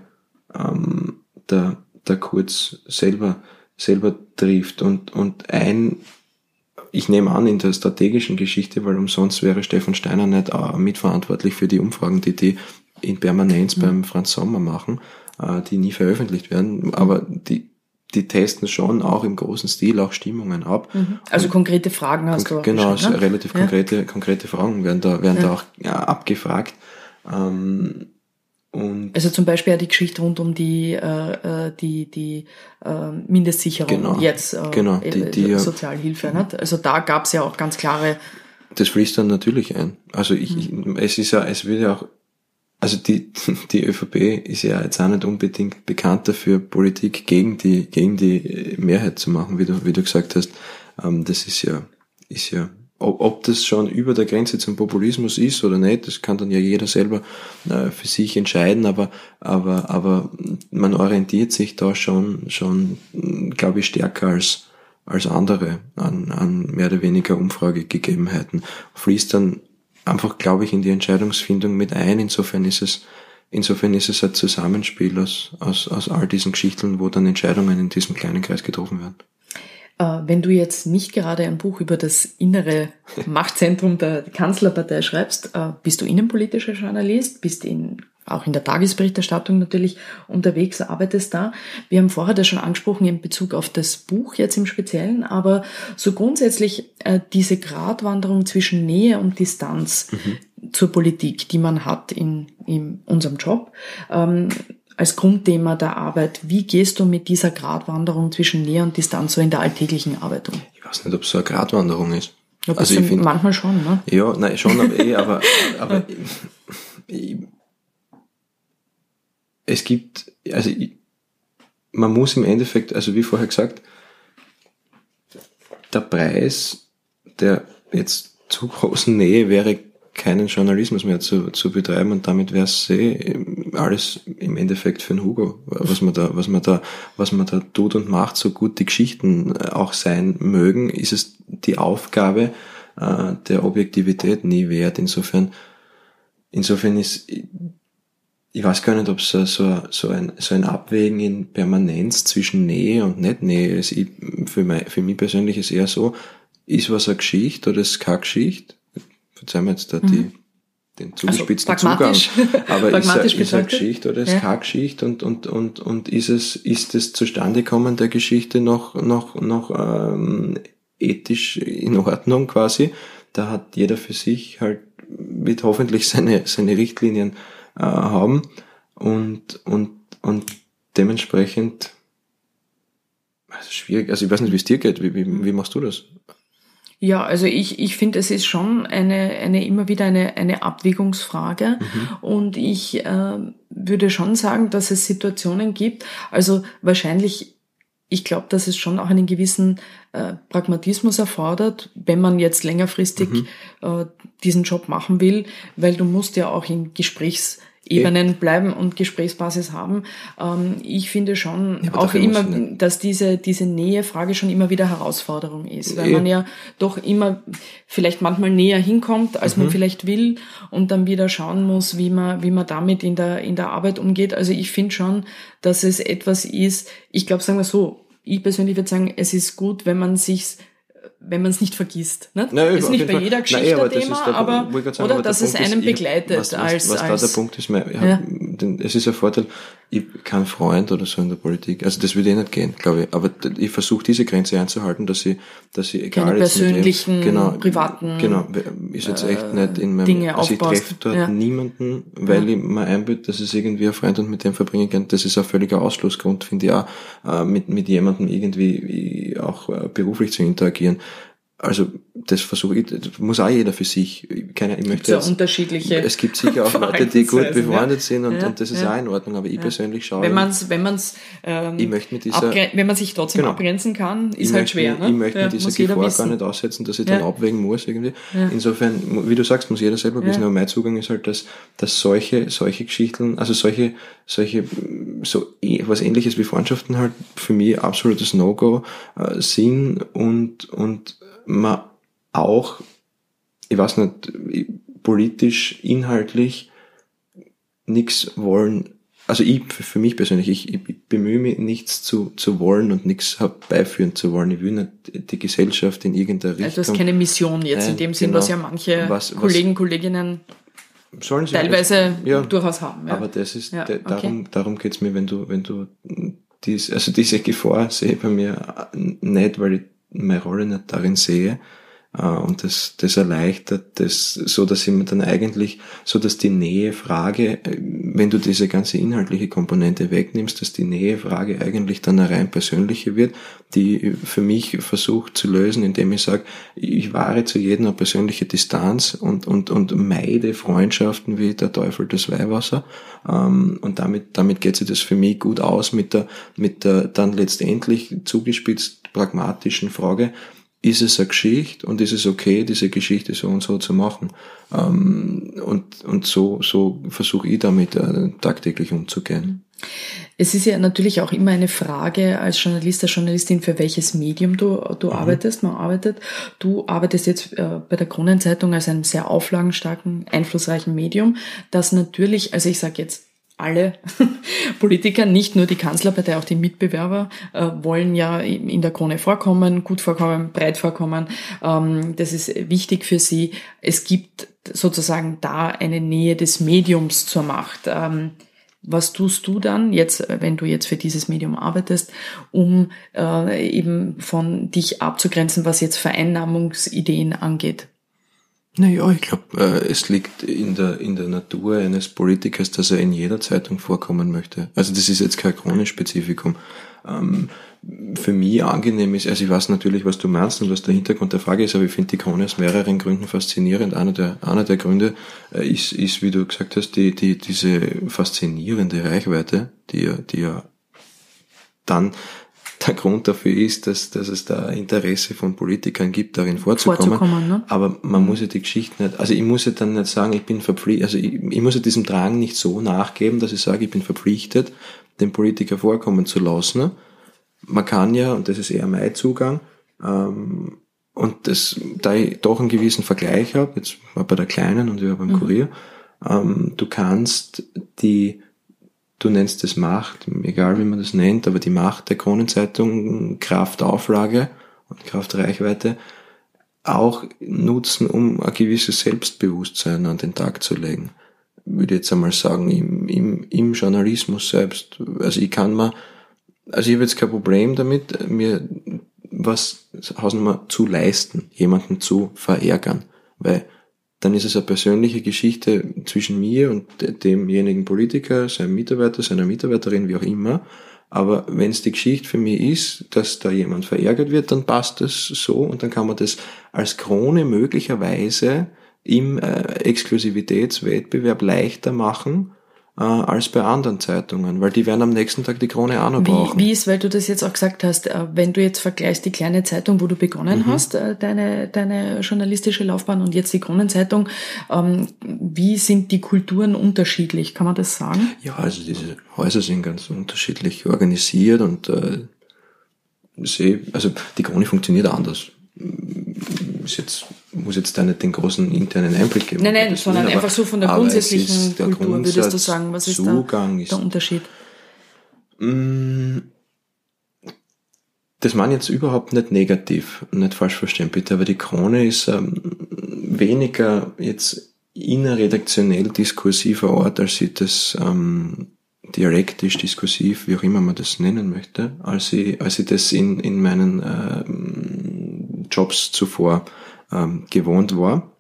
S2: ähm, der, der Kurz selber selber trifft. Und, und ein, ich nehme an, in der strategischen Geschichte, weil umsonst wäre Stefan Steiner nicht äh, mitverantwortlich für die Umfragen, die die in Permanenz mhm. beim Franz Sommer machen, äh, die nie veröffentlicht werden, aber die, die testen schon auch im großen Stil auch Stimmungen ab.
S3: Mhm. Also und konkrete Fragen hast du auch
S2: Genau, also relativ ja. konkrete, konkrete Fragen werden da, werden ja. da auch ja, abgefragt. Ähm,
S3: und also zum Beispiel ja die Geschichte rund um die, äh, äh die, die äh, Mindestsicherung genau, jetzt äh,
S2: genau, die, die,
S3: Sozialhilfe. Nicht? Also da gab es ja auch ganz klare.
S2: Das fließt dann natürlich ein. Also ich, mhm. ich, es ist ja, es wird ja auch, also die, die ÖVP ist ja jetzt auch nicht unbedingt bekannt dafür, Politik gegen die, gegen die Mehrheit zu machen, wie du, wie du gesagt hast. Ähm, das ist ja, ist ja ob, ob das schon über der Grenze zum Populismus ist oder nicht, das kann dann ja jeder selber äh, für sich entscheiden, aber, aber, aber man orientiert sich da schon, schon, glaube ich, stärker als, als andere an, an mehr oder weniger Umfragegegebenheiten. Fließt dann einfach, glaube ich, in die Entscheidungsfindung mit ein. Insofern ist es, insofern ist es ein Zusammenspiel aus, aus, aus all diesen Geschichten, wo dann Entscheidungen in diesem kleinen Kreis getroffen werden.
S3: Äh, wenn du jetzt nicht gerade ein Buch über das innere Machtzentrum der Kanzlerpartei schreibst, äh, bist du innenpolitischer Journalist, bist in, auch in der Tagesberichterstattung natürlich unterwegs, arbeitest da. Wir haben vorher das schon angesprochen in Bezug auf das Buch jetzt im Speziellen, aber so grundsätzlich äh, diese Gratwanderung zwischen Nähe und Distanz mhm. zur Politik, die man hat in, in unserem Job. Ähm, als Grundthema der Arbeit. Wie gehst du mit dieser Gratwanderung zwischen Nähe und Distanz so in der alltäglichen Arbeit um?
S2: Ich weiß nicht, ob es so eine Gratwanderung ist.
S3: Ja, also ich find, manchmal schon, ne?
S2: Ja, nein, schon, aber eh, aber, aber ich, es gibt, also ich, man muss im Endeffekt, also wie vorher gesagt, der Preis der jetzt zu großen Nähe wäre keinen Journalismus mehr zu, zu betreiben und damit wäre es eh alles im Endeffekt für den Hugo, was man da, was man da, was man da tut und macht, so gut die Geschichten auch sein mögen, ist es die Aufgabe äh, der Objektivität nie wert. Insofern, insofern ist, ich weiß gar nicht, ob es so, so, ein, so ein Abwägen in Permanenz zwischen Nähe und Nicht-Nähe ist. Ich, für, mein, für mich persönlich ist eher so, ist was eine Geschichte oder ist keine Geschichte? Verzeihen wir jetzt da die, mhm. den zugespitzten also, Zugang. Aber ist, eine, ist eine Geschichte oder ist ja. keine Geschichte und, und, und, und ist es, ist das Zustandekommen der Geschichte noch, noch, noch ähm, ethisch in Ordnung quasi? Da hat jeder für sich halt, wird hoffentlich seine, seine Richtlinien äh, haben und, und, und dementsprechend also schwierig, also ich weiß nicht, wie es dir geht, wie, wie, wie machst du das?
S3: Ja, also ich, ich finde, es ist schon eine, eine immer wieder eine, eine Abwägungsfrage. Mhm. Und ich äh, würde schon sagen, dass es Situationen gibt, also wahrscheinlich, ich glaube, dass es schon auch einen gewissen äh, Pragmatismus erfordert, wenn man jetzt längerfristig mhm. äh, diesen Job machen will, weil du musst ja auch in Gesprächs Ebenen bleiben und Gesprächsbasis haben. Ähm, ich finde schon ja, auch immer, dass diese, diese Nähe-Frage schon immer wieder Herausforderung ist, weil ja. man ja doch immer vielleicht manchmal näher hinkommt, als mhm. man vielleicht will und dann wieder schauen muss, wie man, wie man damit in der, in der Arbeit umgeht. Also ich finde schon, dass es etwas ist, ich glaube, sagen wir so, ich persönlich würde sagen, es ist gut, wenn man sich wenn man es nicht vergisst. Ne? Nein, ist nicht bei jeder Geschichte Nein, aber Thema, der, aber, sagen, oder dass es einen begleitet.
S2: Was, was,
S3: als,
S2: was
S3: als,
S2: da der Punkt ist, mein, ja. es ist ein Vorteil, ich kein Freund oder so in der Politik, also das würde eh nicht gehen, glaube ich, aber ich versuche diese Grenze einzuhalten, dass ich, dass ich egal
S3: Keine persönlichen,
S2: dem, genau,
S3: privaten
S2: genau, ist jetzt echt nicht in meinem, Dinge also ich treffe dort ja. niemanden, weil ja. ich mir einbilde, dass es irgendwie ein Freund und mit dem verbringen kann, das ist ein völliger Ausschlussgrund, finde ich auch, äh, mit, mit jemandem irgendwie auch äh, beruflich zu interagieren. Also das versuche ich, das muss auch jeder für sich. Keine, ich möchte
S3: jetzt, unterschiedliche.
S2: Es gibt sicher auch Leute, die gut befreundet ja. sind und, ja, und das ist ja. auch in Ordnung. Aber ich persönlich schaue.
S3: Wenn man es, wenn man's, ähm,
S2: ich möchte mit dieser,
S3: wenn man sich trotzdem genau, abgrenzen kann, ist halt schwer.
S2: Ne? Ich möchte mit dieser Gefahr gar nicht aussetzen, dass ich dann abwägen muss irgendwie. Insofern, wie du sagst, muss jeder selber wissen. Aber mein Zugang ist halt, dass, dass solche, solche Geschichten, also solche, solche, so eh, was ähnliches wie Freundschaften halt für mich absolutes No-Go äh, sind und und man auch, ich weiß nicht, politisch, inhaltlich nichts wollen. Also ich, für mich persönlich, ich, ich bemühe mich, nichts zu, zu wollen und nichts herbeiführen zu wollen. Ich will nicht die Gesellschaft in irgendeiner Richtung.
S3: Also du hast keine Mission jetzt in dem Sinn, genau. was ja manche was, Kollegen, was, Kolleginnen sollen sie teilweise ja, durchaus haben.
S2: Ja. Aber das ist, ja, darum, okay. darum geht's mir, wenn du, wenn du dies, also diese Gefahr sehe bei mir nicht, weil ich meine Rolle nicht darin sehe. Äh, und das, das erleichtert das, so dass ich mir dann eigentlich, so dass die Nähefrage, äh, wenn du diese ganze inhaltliche Komponente wegnimmst, dass die Nähefrage eigentlich dann eine rein persönliche wird, die für mich versucht zu lösen, indem ich sage, ich wahre zu jedem eine persönliche Distanz und, und, und meide Freundschaften wie der Teufel das Weihwasser. Ähm, und damit, damit geht sich das für mich gut aus mit der, mit der dann letztendlich zugespitzt pragmatischen Frage, ist es eine Geschichte und ist es okay, diese Geschichte so und so zu machen. Ähm, und, und so, so versuche ich damit äh, tagtäglich umzugehen.
S3: Es ist ja natürlich auch immer eine Frage als Journalist, als Journalistin, für welches Medium du, du mhm. arbeitest, man arbeitet. Du arbeitest jetzt äh, bei der Kronenzeitung als einem sehr auflagenstarken, einflussreichen Medium, das natürlich, also ich sage jetzt alle Politiker, nicht nur die Kanzlerpartei, auch die Mitbewerber äh, wollen ja in der Krone vorkommen, gut vorkommen, breit vorkommen. Ähm, das ist wichtig für sie. Es gibt sozusagen da eine Nähe des Mediums zur Macht. Ähm, was tust du dann jetzt, wenn du jetzt für dieses Medium arbeitest, um äh, eben von dich abzugrenzen, was jetzt Vereinnahmungsideen angeht?
S2: Naja, ich glaube, äh, es liegt in der, in der Natur eines Politikers, dass er in jeder Zeitung vorkommen möchte. Also das ist jetzt kein Kronenspezifikum. Ähm, für mich angenehm ist, also ich weiß natürlich, was du meinst und was der Hintergrund der Frage ist, aber ich finde die Krone aus mehreren Gründen faszinierend. Einer der, einer der Gründe äh, ist, ist, wie du gesagt hast, die, die, diese faszinierende Reichweite, die ja, die ja dann der Grund dafür ist, dass, dass es da Interesse von Politikern gibt, darin vorzukommen. vorzukommen ne? Aber man muss ja die Geschichte nicht, also ich muss ja dann nicht sagen, ich bin verpflichtet, also ich, ich muss ja diesem Drang nicht so nachgeben, dass ich sage, ich bin verpflichtet, den Politiker vorkommen zu lassen. Man kann ja, und das ist eher mein Zugang, ähm, und das, da ich doch einen gewissen Vergleich habe, jetzt war bei der Kleinen und wir beim mhm. Kurier, ähm, du kannst die du nennst es Macht, egal wie man das nennt, aber die Macht der Kronenzeitung, Kraftauflage und Kraftreichweite auch nutzen, um ein gewisses Selbstbewusstsein an den Tag zu legen. Würde jetzt einmal sagen, im, im, im Journalismus selbst. Also ich kann mal, also ich habe jetzt kein Problem damit, mir was Hausnummer zu leisten, jemanden zu verärgern. Weil dann ist es eine persönliche Geschichte zwischen mir und demjenigen Politiker, seinem Mitarbeiter, seiner Mitarbeiterin, wie auch immer. Aber wenn es die Geschichte für mich ist, dass da jemand verärgert wird, dann passt das so und dann kann man das als Krone möglicherweise im äh, Exklusivitätswettbewerb leichter machen, äh, als bei anderen Zeitungen, weil die werden am nächsten Tag die Krone auch noch brauchen.
S3: Wie ist, weil du das jetzt auch gesagt hast, äh, wenn du jetzt vergleichst die kleine Zeitung, wo du begonnen mhm. hast, äh, deine, deine journalistische Laufbahn und jetzt die Kronenzeitung, ähm, wie sind die Kulturen unterschiedlich? Kann man das sagen?
S2: Ja, also diese Häuser sind ganz unterschiedlich organisiert und äh, also die Krone funktioniert anders ist jetzt, muss jetzt da nicht den großen internen Einblick geben.
S3: Nein, nein, sondern einfach so von der grundsätzlichen Kultur, würdest du sagen, was ist Zugang da der Unterschied?
S2: Mm, das meine ich jetzt überhaupt nicht negativ, nicht falsch verstehen bitte, aber die Krone ist ähm, weniger jetzt innerredaktionell diskursiver Ort, als sie das ähm, dialektisch, diskursiv, wie auch immer man das nennen möchte, als ich, als ich das in, in meinen ähm, Jobs zuvor ähm, gewohnt war.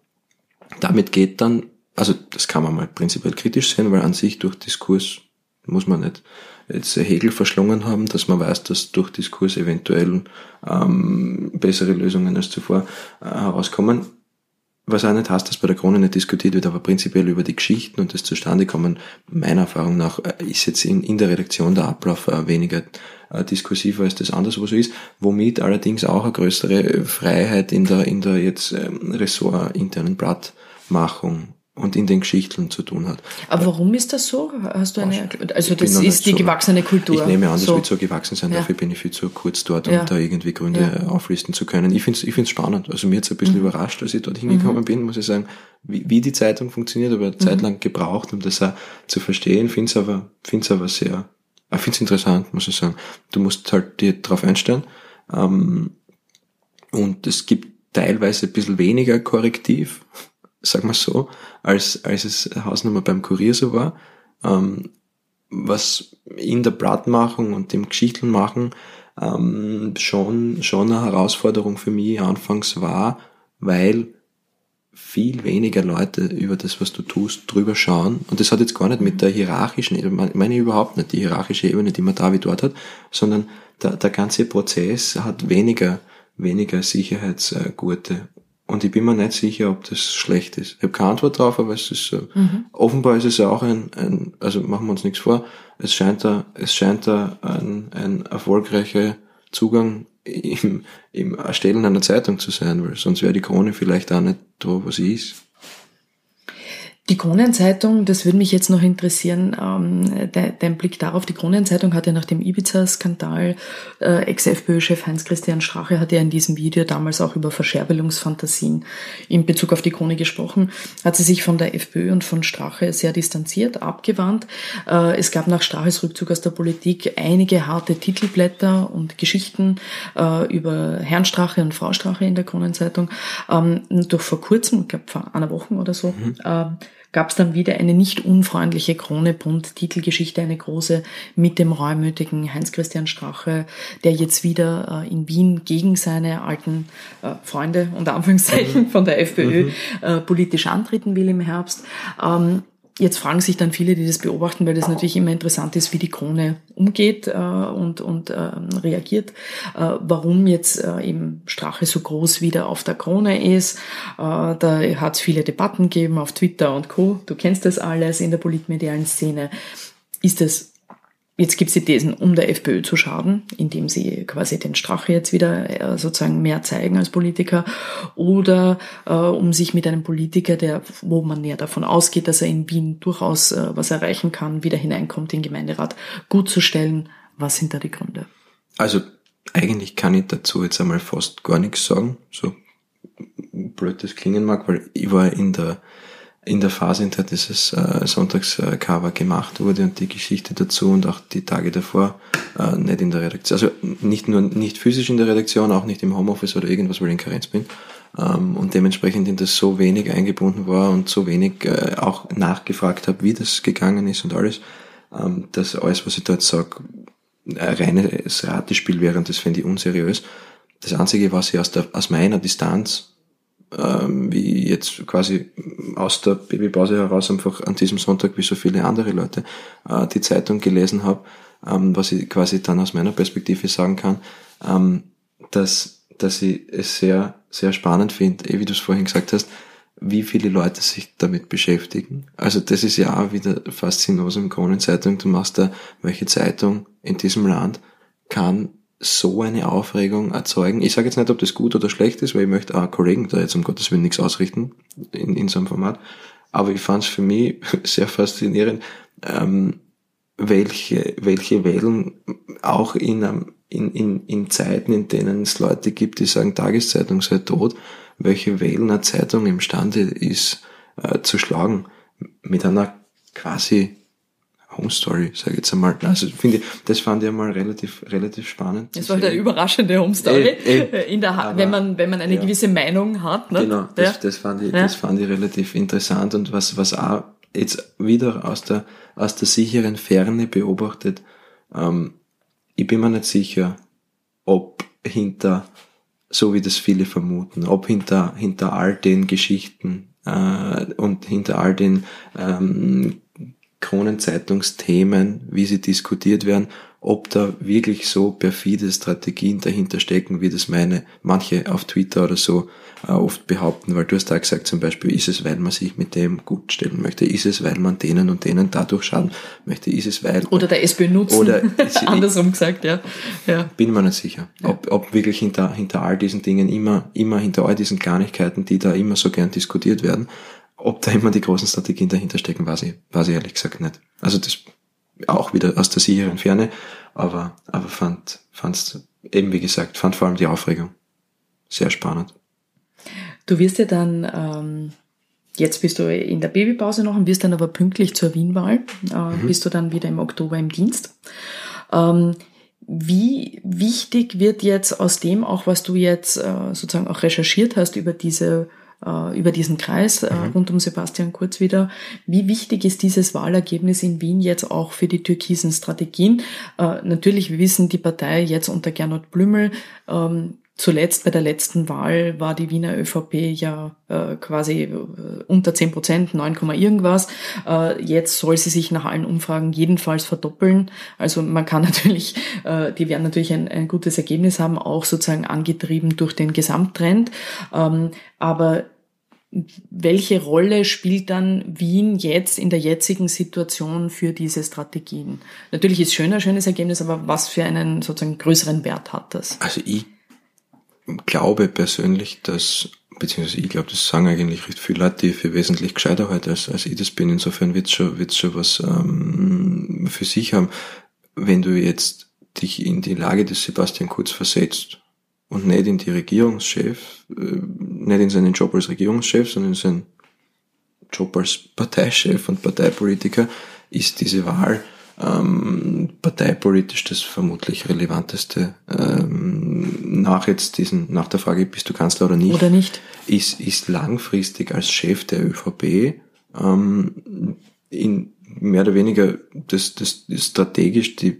S2: Damit geht dann, also das kann man mal prinzipiell kritisch sehen, weil an sich durch Diskurs muss man nicht jetzt Hegel verschlungen haben, dass man weiß, dass durch Diskurs eventuell ähm, bessere Lösungen als zuvor äh, herauskommen. Was auch nicht heißt, dass bei der Krone nicht diskutiert wird, aber prinzipiell über die Geschichten und das Zustandekommen, meiner Erfahrung nach, äh, ist jetzt in, in der Redaktion der Ablauf äh, weniger äh, diskursiver als das anderswo so ist, womit allerdings auch eine größere Freiheit in der, in der jetzt ähm, ressortinternen Blattmachung und in den Geschichten zu tun hat.
S3: Aber warum ist das so? Hast du eine, also das ist die so, gewachsene Kultur.
S2: Ich nehme an, das so. wird so gewachsen sein, ja. dafür bin ich viel zu kurz dort, um ja. da irgendwie Gründe ja. auflisten zu können. Ich finde es ich find's spannend. Also mir hat es ein bisschen mhm. überrascht, als ich dort hingekommen mhm. bin, muss ich sagen, wie, wie die Zeitung funktioniert, aber mhm. Zeit lang gebraucht, um das auch zu verstehen, finde es aber, find's aber sehr, ich finde es interessant, muss ich sagen. Du musst halt dir darauf einstellen. Ähm, und es gibt teilweise ein bisschen weniger Korrektiv, sagen wir so, als, als es Hausnummer beim Kurier so war. Ähm, was in der Blattmachung und dem Geschichtelmachen ähm, schon, schon eine Herausforderung für mich anfangs war, weil viel weniger Leute über das, was du tust, drüber schauen. Und das hat jetzt gar nicht mit der hierarchischen, ich meine überhaupt nicht die hierarchische Ebene, die man da wie dort hat, sondern der, der ganze Prozess hat weniger, weniger Sicherheitsgurte. Und ich bin mir nicht sicher, ob das schlecht ist. Ich habe keine Antwort drauf, aber es ist so. Mhm. Offenbar ist es ja auch ein, ein, also machen wir uns nichts vor, es scheint da, es scheint da ein, ein erfolgreicher Zugang im, im Erstellen einer Zeitung zu sein, weil sonst wäre die Krone vielleicht auch nicht da, wo sie ist.
S3: Die Kronenzeitung, das würde mich jetzt noch interessieren, ähm, dein, Blick darauf. Die Kronenzeitung hat ja nach dem Ibiza-Skandal, äh, Ex-FPÖ-Chef Heinz-Christian Strache hat ja in diesem Video damals auch über Verscherbelungsfantasien in Bezug auf die Krone gesprochen, hat sie sich von der FPÖ und von Strache sehr distanziert, abgewandt. Äh, es gab nach Straches Rückzug aus der Politik einige harte Titelblätter und Geschichten äh, über Herrn Strache und Frau Strache in der Kronenzeitung. Ähm, durch vor kurzem, ich glaube vor einer Woche oder so, mhm. äh, gab es dann wieder eine nicht unfreundliche Krone-Bund, Titelgeschichte, eine große mit dem reumütigen Heinz-Christian Strache, der jetzt wieder äh, in Wien gegen seine alten äh, Freunde, unter Anführungszeichen, mhm. von der FPÖ mhm. äh, politisch antreten will im Herbst. Ähm, Jetzt fragen sich dann viele, die das beobachten, weil das natürlich immer interessant ist, wie die Krone umgeht äh, und, und äh, reagiert, äh, warum jetzt äh, eben Strache so groß wieder auf der Krone ist. Äh, da hat es viele Debatten gegeben auf Twitter und Co. Du kennst das alles in der politmedialen Szene. Ist es Jetzt gibt es die Thesen, um der FPÖ zu schaden, indem sie quasi den Strache jetzt wieder äh, sozusagen mehr zeigen als Politiker, oder äh, um sich mit einem Politiker, der, wo man ja davon ausgeht, dass er in Wien durchaus äh, was erreichen kann, wieder hineinkommt in den Gemeinderat, gut zu stellen. Was sind da die Gründe?
S2: Also eigentlich kann ich dazu jetzt einmal fast gar nichts sagen, so blöd das klingen mag, weil ich war in der in der Phase, in der dieses äh, Sonntagscover gemacht wurde und die Geschichte dazu und auch die Tage davor äh, nicht in der Redaktion, also nicht nur nicht physisch in der Redaktion, auch nicht im Homeoffice oder irgendwas, weil ich in Karenz bin ähm, und dementsprechend in das so wenig eingebunden war und so wenig äh, auch nachgefragt habe, wie das gegangen ist und alles, ähm, dass alles, was ich dort sage, ein reines Ratespiel wäre und das finde ich unseriös. Das Einzige, was ich aus, der, aus meiner Distanz ähm, wie jetzt quasi aus der Babypause heraus einfach an diesem Sonntag wie so viele andere Leute äh, die Zeitung gelesen habe, ähm, was ich quasi dann aus meiner Perspektive sagen kann, ähm, dass, dass ich es sehr, sehr spannend finde, eh wie du es vorhin gesagt hast, wie viele Leute sich damit beschäftigen. Also das ist ja auch wieder faszinierend im Kronenzeitung. Du machst da, welche Zeitung in diesem Land kann so eine Aufregung erzeugen. Ich sage jetzt nicht, ob das gut oder schlecht ist, weil ich möchte auch Kollegen da jetzt um Gottes Willen nichts ausrichten in, in so einem Format. Aber ich fand es für mich sehr faszinierend, ähm, welche, welche Wellen auch in, in, in, in Zeiten, in denen es Leute gibt, die sagen, Tageszeitung sei tot, welche Wellen eine Zeitung imstande ist äh, zu schlagen mit einer quasi Home Story, sage ich jetzt einmal. Also finde das fand ich einmal relativ, relativ spannend.
S3: Das war halt eine überraschende Home Story, äh, äh, in der, aber, wenn man, wenn man eine ja. gewisse Meinung hat.
S2: Ne? Genau, das, ja. das fand ich, ja. das fand ich relativ interessant und was, was auch jetzt wieder aus der, aus der sicheren Ferne beobachtet, ähm, ich bin mir nicht sicher, ob hinter, so wie das viele vermuten, ob hinter, hinter all den Geschichten äh, und hinter all den ähm, Kronenzeitungsthemen, wie sie diskutiert werden, ob da wirklich so perfide Strategien dahinter stecken, wie das meine manche auf Twitter oder so äh, oft behaupten, weil du hast da gesagt zum Beispiel, ist es, weil man sich mit dem gut stellen möchte, ist es, weil man denen und denen dadurch schaden möchte, ist es, weil...
S3: Oder der SPÖ nutzen, oder andersrum gesagt, ja. ja.
S2: Bin mir nicht sicher, ob, ob wirklich hinter, hinter all diesen Dingen immer, immer hinter all diesen Kleinigkeiten, die da immer so gern diskutiert werden, ob da immer die großen Strategien dahinter stecken, weiß ich, weiß ich ehrlich gesagt nicht. Also das auch wieder aus der sicheren Ferne, aber, aber fand, fand's eben wie gesagt, fand vor allem die Aufregung sehr spannend.
S3: Du wirst ja dann, ähm, jetzt bist du in der Babypause noch und wirst dann aber pünktlich zur Wienwahl, äh, mhm. bist du dann wieder im Oktober im Dienst. Ähm, wie wichtig wird jetzt aus dem auch, was du jetzt äh, sozusagen auch recherchiert hast über diese äh, über diesen Kreis äh, mhm. rund um Sebastian Kurz wieder. Wie wichtig ist dieses Wahlergebnis in Wien jetzt auch für die türkisen Strategien? Äh, natürlich, wir wissen, die Partei jetzt unter Gernot Blümel ähm, Zuletzt bei der letzten Wahl war die Wiener ÖVP ja äh, quasi äh, unter 10 Prozent, 9, irgendwas. Äh, jetzt soll sie sich nach allen Umfragen jedenfalls verdoppeln. Also man kann natürlich, äh, die werden natürlich ein, ein gutes Ergebnis haben, auch sozusagen angetrieben durch den Gesamttrend. Ähm, aber welche Rolle spielt dann Wien jetzt in der jetzigen Situation für diese Strategien? Natürlich ist schön ein schönes Ergebnis, aber was für einen sozusagen größeren Wert hat das?
S2: Also ich glaube persönlich, dass, beziehungsweise ich glaube, das sagen eigentlich recht viele Leute, die für wesentlich gescheiter heute als, als ich das bin. Insofern wird's schon, schon was ähm, für sich haben. Wenn du jetzt dich in die Lage des Sebastian Kurz versetzt und nicht in die Regierungschef, äh, nicht in seinen Job als Regierungschef, sondern in seinen Job als Parteichef und Parteipolitiker, ist diese Wahl ähm, parteipolitisch das vermutlich relevanteste ähm, nach jetzt diesen nach der Frage bist du Kanzler oder nicht
S3: oder nicht.
S2: ist ist langfristig als Chef der ÖVP ähm, in mehr oder weniger das, das, das strategisch, die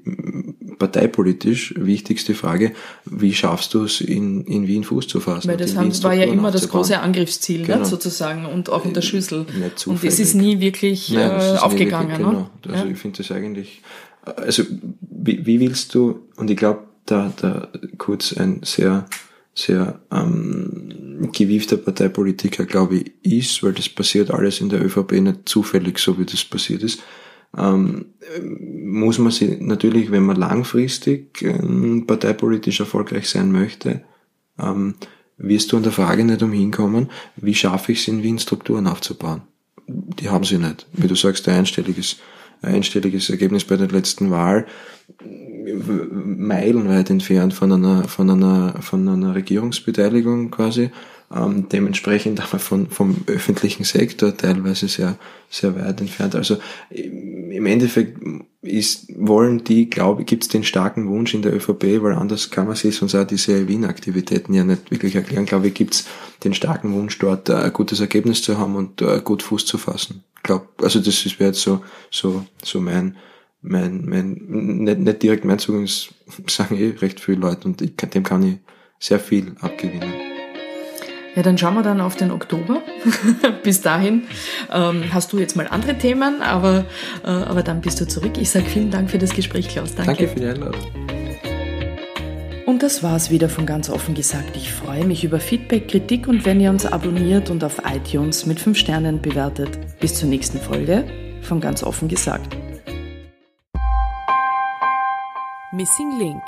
S2: parteipolitisch wichtigste Frage, wie schaffst du es in, in Wien Fuß zu fassen?
S3: Weil das haben, war ja immer das große Angriffsziel ne, genau. ne, sozusagen und auch in der Schüssel. und es ist nie wirklich Nein, äh, aufgegangen. Wirklich,
S2: ne? Genau. Also ja. ich finde das eigentlich, also wie, wie willst du, und ich glaube, da, da kurz ein sehr sehr ähm, gewiefter Parteipolitiker, glaube ich, ist, weil das passiert alles in der ÖVP nicht zufällig, so wie das passiert ist, ähm, muss man sich natürlich, wenn man langfristig ähm, parteipolitisch erfolgreich sein möchte, ähm, wirst du an der Frage nicht umhin kommen, wie schaffe ich es in Wien Strukturen aufzubauen. Die haben sie nicht. Wie du sagst, ein einstelliges, einstelliges Ergebnis bei der letzten Wahl meilenweit entfernt von einer, von einer, von einer Regierungsbeteiligung quasi. Ähm, dementsprechend aber von, vom öffentlichen Sektor teilweise sehr, sehr weit entfernt. Also im Endeffekt ist, wollen die, glaube ich, gibt es den starken Wunsch in der ÖVP, weil anders kann man sich sonst auch diese Wien-Aktivitäten ja nicht wirklich erklären. Glaube ich, gibt es den starken Wunsch, dort ein gutes Ergebnis zu haben und uh, gut Fuß zu fassen. Glaub, also das wäre jetzt so, so, so mein, mein, mein, nicht, nicht direkt mein Zugang, das sagen eh recht viele Leute und ich, dem kann ich sehr viel abgewinnen.
S3: Ja, dann schauen wir dann auf den Oktober. bis dahin ähm, hast du jetzt mal andere Themen, aber, äh, aber dann bist du zurück. Ich sage vielen Dank für das Gespräch, Klaus.
S2: Danke. Danke für die Einladung.
S3: Und das war's wieder von ganz offen gesagt. Ich freue mich über Feedback, Kritik und wenn ihr uns abonniert und auf iTunes mit 5 Sternen bewertet. Bis zur nächsten Folge von ganz offen gesagt. Missing Link